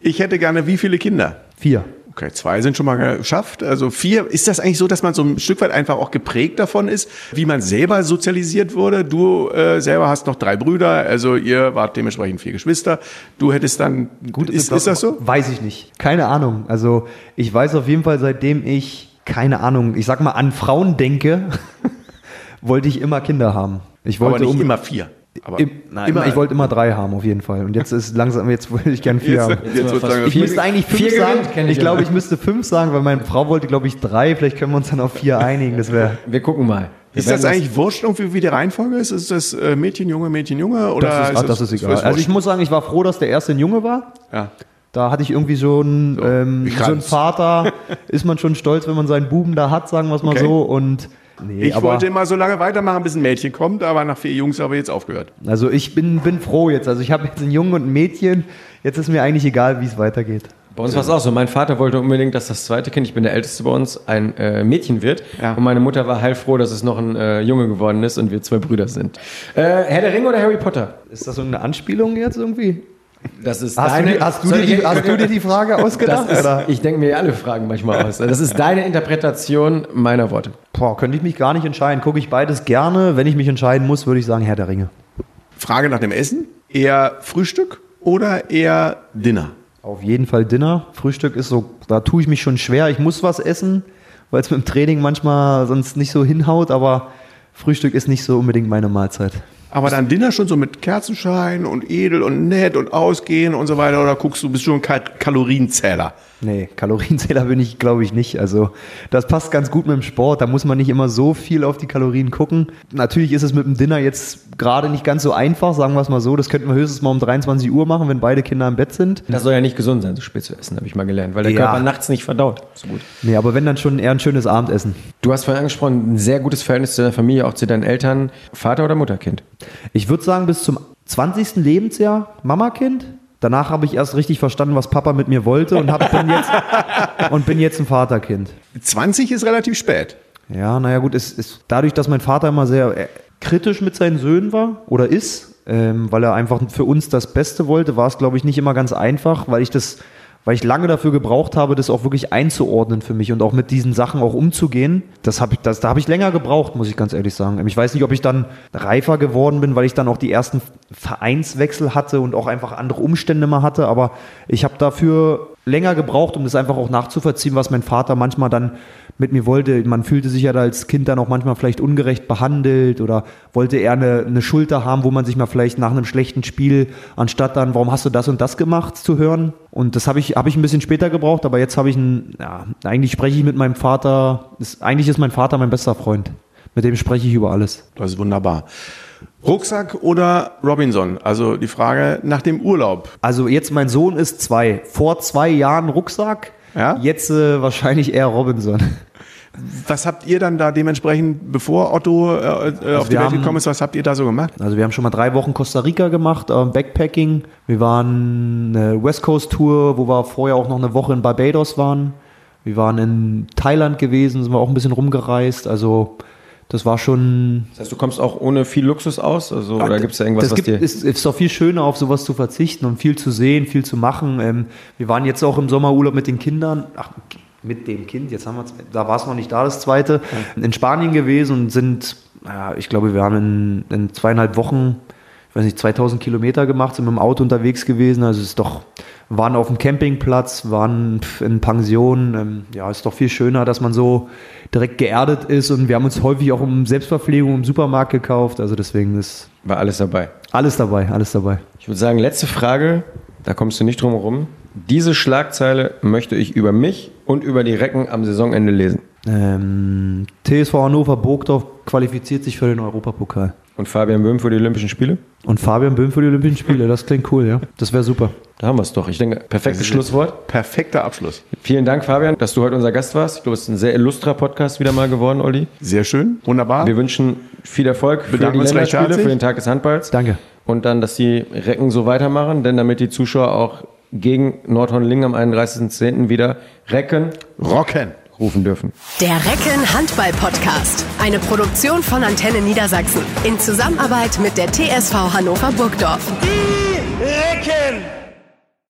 Ich hätte gerne wie viele Kinder? Vier. Okay, zwei sind schon mal geschafft. Also vier. Ist das eigentlich so, dass man so ein Stück weit einfach auch geprägt davon ist, wie man selber sozialisiert wurde? Du äh, selber hast noch drei Brüder, also ihr wart dementsprechend vier Geschwister. Du hättest dann. Gut, ist, ist das so? Weiß ich nicht. Keine Ahnung. Also ich weiß auf jeden Fall, seitdem ich, keine Ahnung, ich sag mal, an Frauen denke, wollte ich immer Kinder haben. Ich wollte Aber nicht um- immer vier. Aber Im, nein, immer, ich wollte immer drei haben, auf jeden Fall. Und jetzt ist langsam, jetzt wollte ich gern vier Jetzt, haben. jetzt sozusagen Ich müsste eigentlich fünf Vier sagen. gewinnt, ich glaube, ich müsste fünf sagen, weil meine Frau wollte, glaube ich, drei. Vielleicht können wir uns dann auf vier einigen. Das wäre. Wir gucken mal. Wir Ist das eigentlich wurscht, irgendwie, wie die Reihenfolge ist? Ist das äh, Mädchen, Junge, Mädchen, Junge? Oder Das ist, ah, das ist egal. Also ich muss sagen, ich war froh, dass der erste ein Junge war. ja. Da hatte ich irgendwie so einen, ähm, ich so einen. Vater, ist man schon stolz, wenn man seinen Buben da hat, sagen wir es mal Okay. so. Und nee, Ich aber, wollte immer so lange weitermachen, bis ein Mädchen kommt, aber nach vier Jungs habe ich jetzt aufgehört. also ich bin, bin froh jetzt. Also ich habe jetzt einen Jungen und ein Mädchen. Jetzt ist mir eigentlich egal, wie es weitergeht. Bei uns war es auch so. Mein Vater wollte unbedingt, dass das zweite Kind, ich bin der Älteste bei uns, ein äh, Mädchen wird. Ja. Und meine Mutter war heilfroh, dass es noch ein äh, Junge geworden ist und wir zwei Brüder sind. Äh, Herr der Ringe oder Harry Potter? Ist das so eine Anspielung jetzt irgendwie? Das ist Hast, deine. du, dir- hast, du, dir die, ich- hast du dir die Frage ausgedacht? ist, oder? ich denke mir alle Fragen manchmal aus. Das ist deine Interpretation meiner Worte. Boah, könnte ich mich gar nicht entscheiden. Gucke ich beides gerne. Wenn ich mich entscheiden muss, würde ich sagen Herr der Ringe. Frage nach dem Essen. Eher Frühstück oder eher Dinner? Auf jeden Fall Dinner. Frühstück ist so, da tue ich mich schon schwer. Ich muss was essen, weil es mit dem Training manchmal sonst nicht so hinhaut, aber Frühstück ist nicht so unbedingt meine Mahlzeit. Aber dann Dinner schon so mit Kerzenschein und edel und nett und ausgehen und so weiter? Oder guckst du, bist du ein Ka Kalorienzähler? Nee, Kalorienzähler bin ich, glaube ich, nicht. Also das passt ganz gut mit dem Sport. Da muss man nicht immer so viel auf die Kalorien gucken. Natürlich ist es mit dem Dinner jetzt gerade nicht ganz so einfach, sagen wir es mal so. Das könnten wir höchstens mal um 23 Uhr machen, wenn beide Kinder im Bett sind. Das soll ja nicht gesund sein, so spät zu essen, habe ich mal gelernt, weil der Ja. Körper nachts nicht verdaut. So gut. Nee, aber wenn dann schon eher ein schönes Abendessen. Du hast vorhin angesprochen, ein sehr gutes Verhältnis zu deiner Familie, auch zu deinen Eltern. Vater oder Mutterkind? Ich würde sagen, bis zum 20. Lebensjahr Mamakind. Danach habe ich erst richtig verstanden, was Papa mit mir wollte und, hab, bin, jetzt, und bin jetzt ein Vaterkind. 20 ist relativ spät. Ja, naja gut, es ist dadurch, dass mein Vater immer sehr äh, kritisch mit seinen Söhnen war oder ist, ähm, weil er einfach für uns das Beste wollte, war es, glaube ich, nicht immer ganz einfach, weil ich das, weil ich lange dafür gebraucht habe, das auch wirklich einzuordnen für mich und auch mit diesen Sachen auch umzugehen. Das hab ich, das, da habe ich länger gebraucht, muss ich ganz ehrlich sagen. Ich weiß nicht, ob ich dann reifer geworden bin, weil ich dann auch die ersten Vereinswechsel hatte und auch einfach andere Umstände mal hatte, aber ich habe dafür länger gebraucht, um das einfach auch nachzuvollziehen, was mein Vater manchmal dann mit mir wollte. Man fühlte sich ja als Kind dann auch manchmal vielleicht ungerecht behandelt oder wollte eher eine, eine Schulter haben, wo man sich mal vielleicht nach einem schlechten Spiel, anstatt dann, warum hast du das und das gemacht, zu hören. Und das habe ich, hab ich ein bisschen später gebraucht, aber jetzt habe ich ein, ja, eigentlich spreche ich mit meinem Vater, ist, eigentlich ist mein Vater mein bester Freund. Mit dem spreche ich über alles. Das ist wunderbar. Rucksack oder Robinson? Also die Frage nach dem Urlaub. Also jetzt mein Sohn ist zwei. Vor zwei Jahren Rucksack, Ja? jetzt äh, wahrscheinlich eher Robinson. Was habt ihr dann da dementsprechend, bevor Otto äh, äh, auf die Welt haben- gekommen ist, was habt ihr da so gemacht? Also wir haben schon mal drei Wochen Costa Rica gemacht, äh, Backpacking. Wir waren eine West Coast Tour, wo wir vorher auch noch eine Woche in Barbados waren. Wir waren in Thailand gewesen, sind wir auch ein bisschen rumgereist. Also das war schon. Das heißt, du kommst auch ohne viel Luxus aus? Also, oder gibt es da irgendwas, das was gibt, dir... ist, ist doch viel schöner, auf sowas zu verzichten und viel zu sehen, viel zu machen. Ähm, wir waren jetzt auch im Sommerurlaub mit den Kindern. Ach, mit dem Kind, jetzt haben wir, da war es noch nicht da, das zweite, in Spanien gewesen und sind, ja, ich glaube, wir haben in, in zweieinhalb Wochen, ich weiß nicht, 2000 Kilometer gemacht, sind mit dem Auto unterwegs gewesen. Also es ist doch, waren auf dem Campingplatz, waren in Pensionen. Ähm, ja, ist doch viel schöner, dass man so direkt geerdet ist und wir haben uns häufig auch um Selbstverpflegung im Supermarkt gekauft. Also deswegen ist War alles dabei. alles dabei, alles dabei. Ich würde sagen, letzte Frage, da kommst du nicht drum herum. Diese Schlagzeile möchte ich über mich und über die Recken am Saisonende lesen. Ähm, TSV Hannover Burgdorf qualifiziert sich für den Europapokal. Und Fabian Böhm für die Olympischen Spiele? Und Fabian Böhm für die Olympischen Spiele, das klingt cool, ja. Das wäre super. Da haben wir es doch. Ich denke, perfektes Schlusswort. Perfekter Abschluss. Vielen Dank, Fabian, dass du heute unser Gast warst. Ich glaube, es ist ein sehr illustrer Podcast wieder mal geworden, Olli. Sehr schön, wunderbar. Wir wünschen viel Erfolg für die Bedanken uns recht Länderspiele, für den Tag des Handballs. Danke. Und dann, dass die Recken so weitermachen, denn damit die Zuschauer auch gegen Nordhorn-Lingen am 31.10. wieder Recken Rocken. rufen dürfen. Der Recken Handball Podcast. Eine Produktion von Antenne Niedersachsen. In Zusammenarbeit mit der TSV Hannover Burgdorf. Die Recken!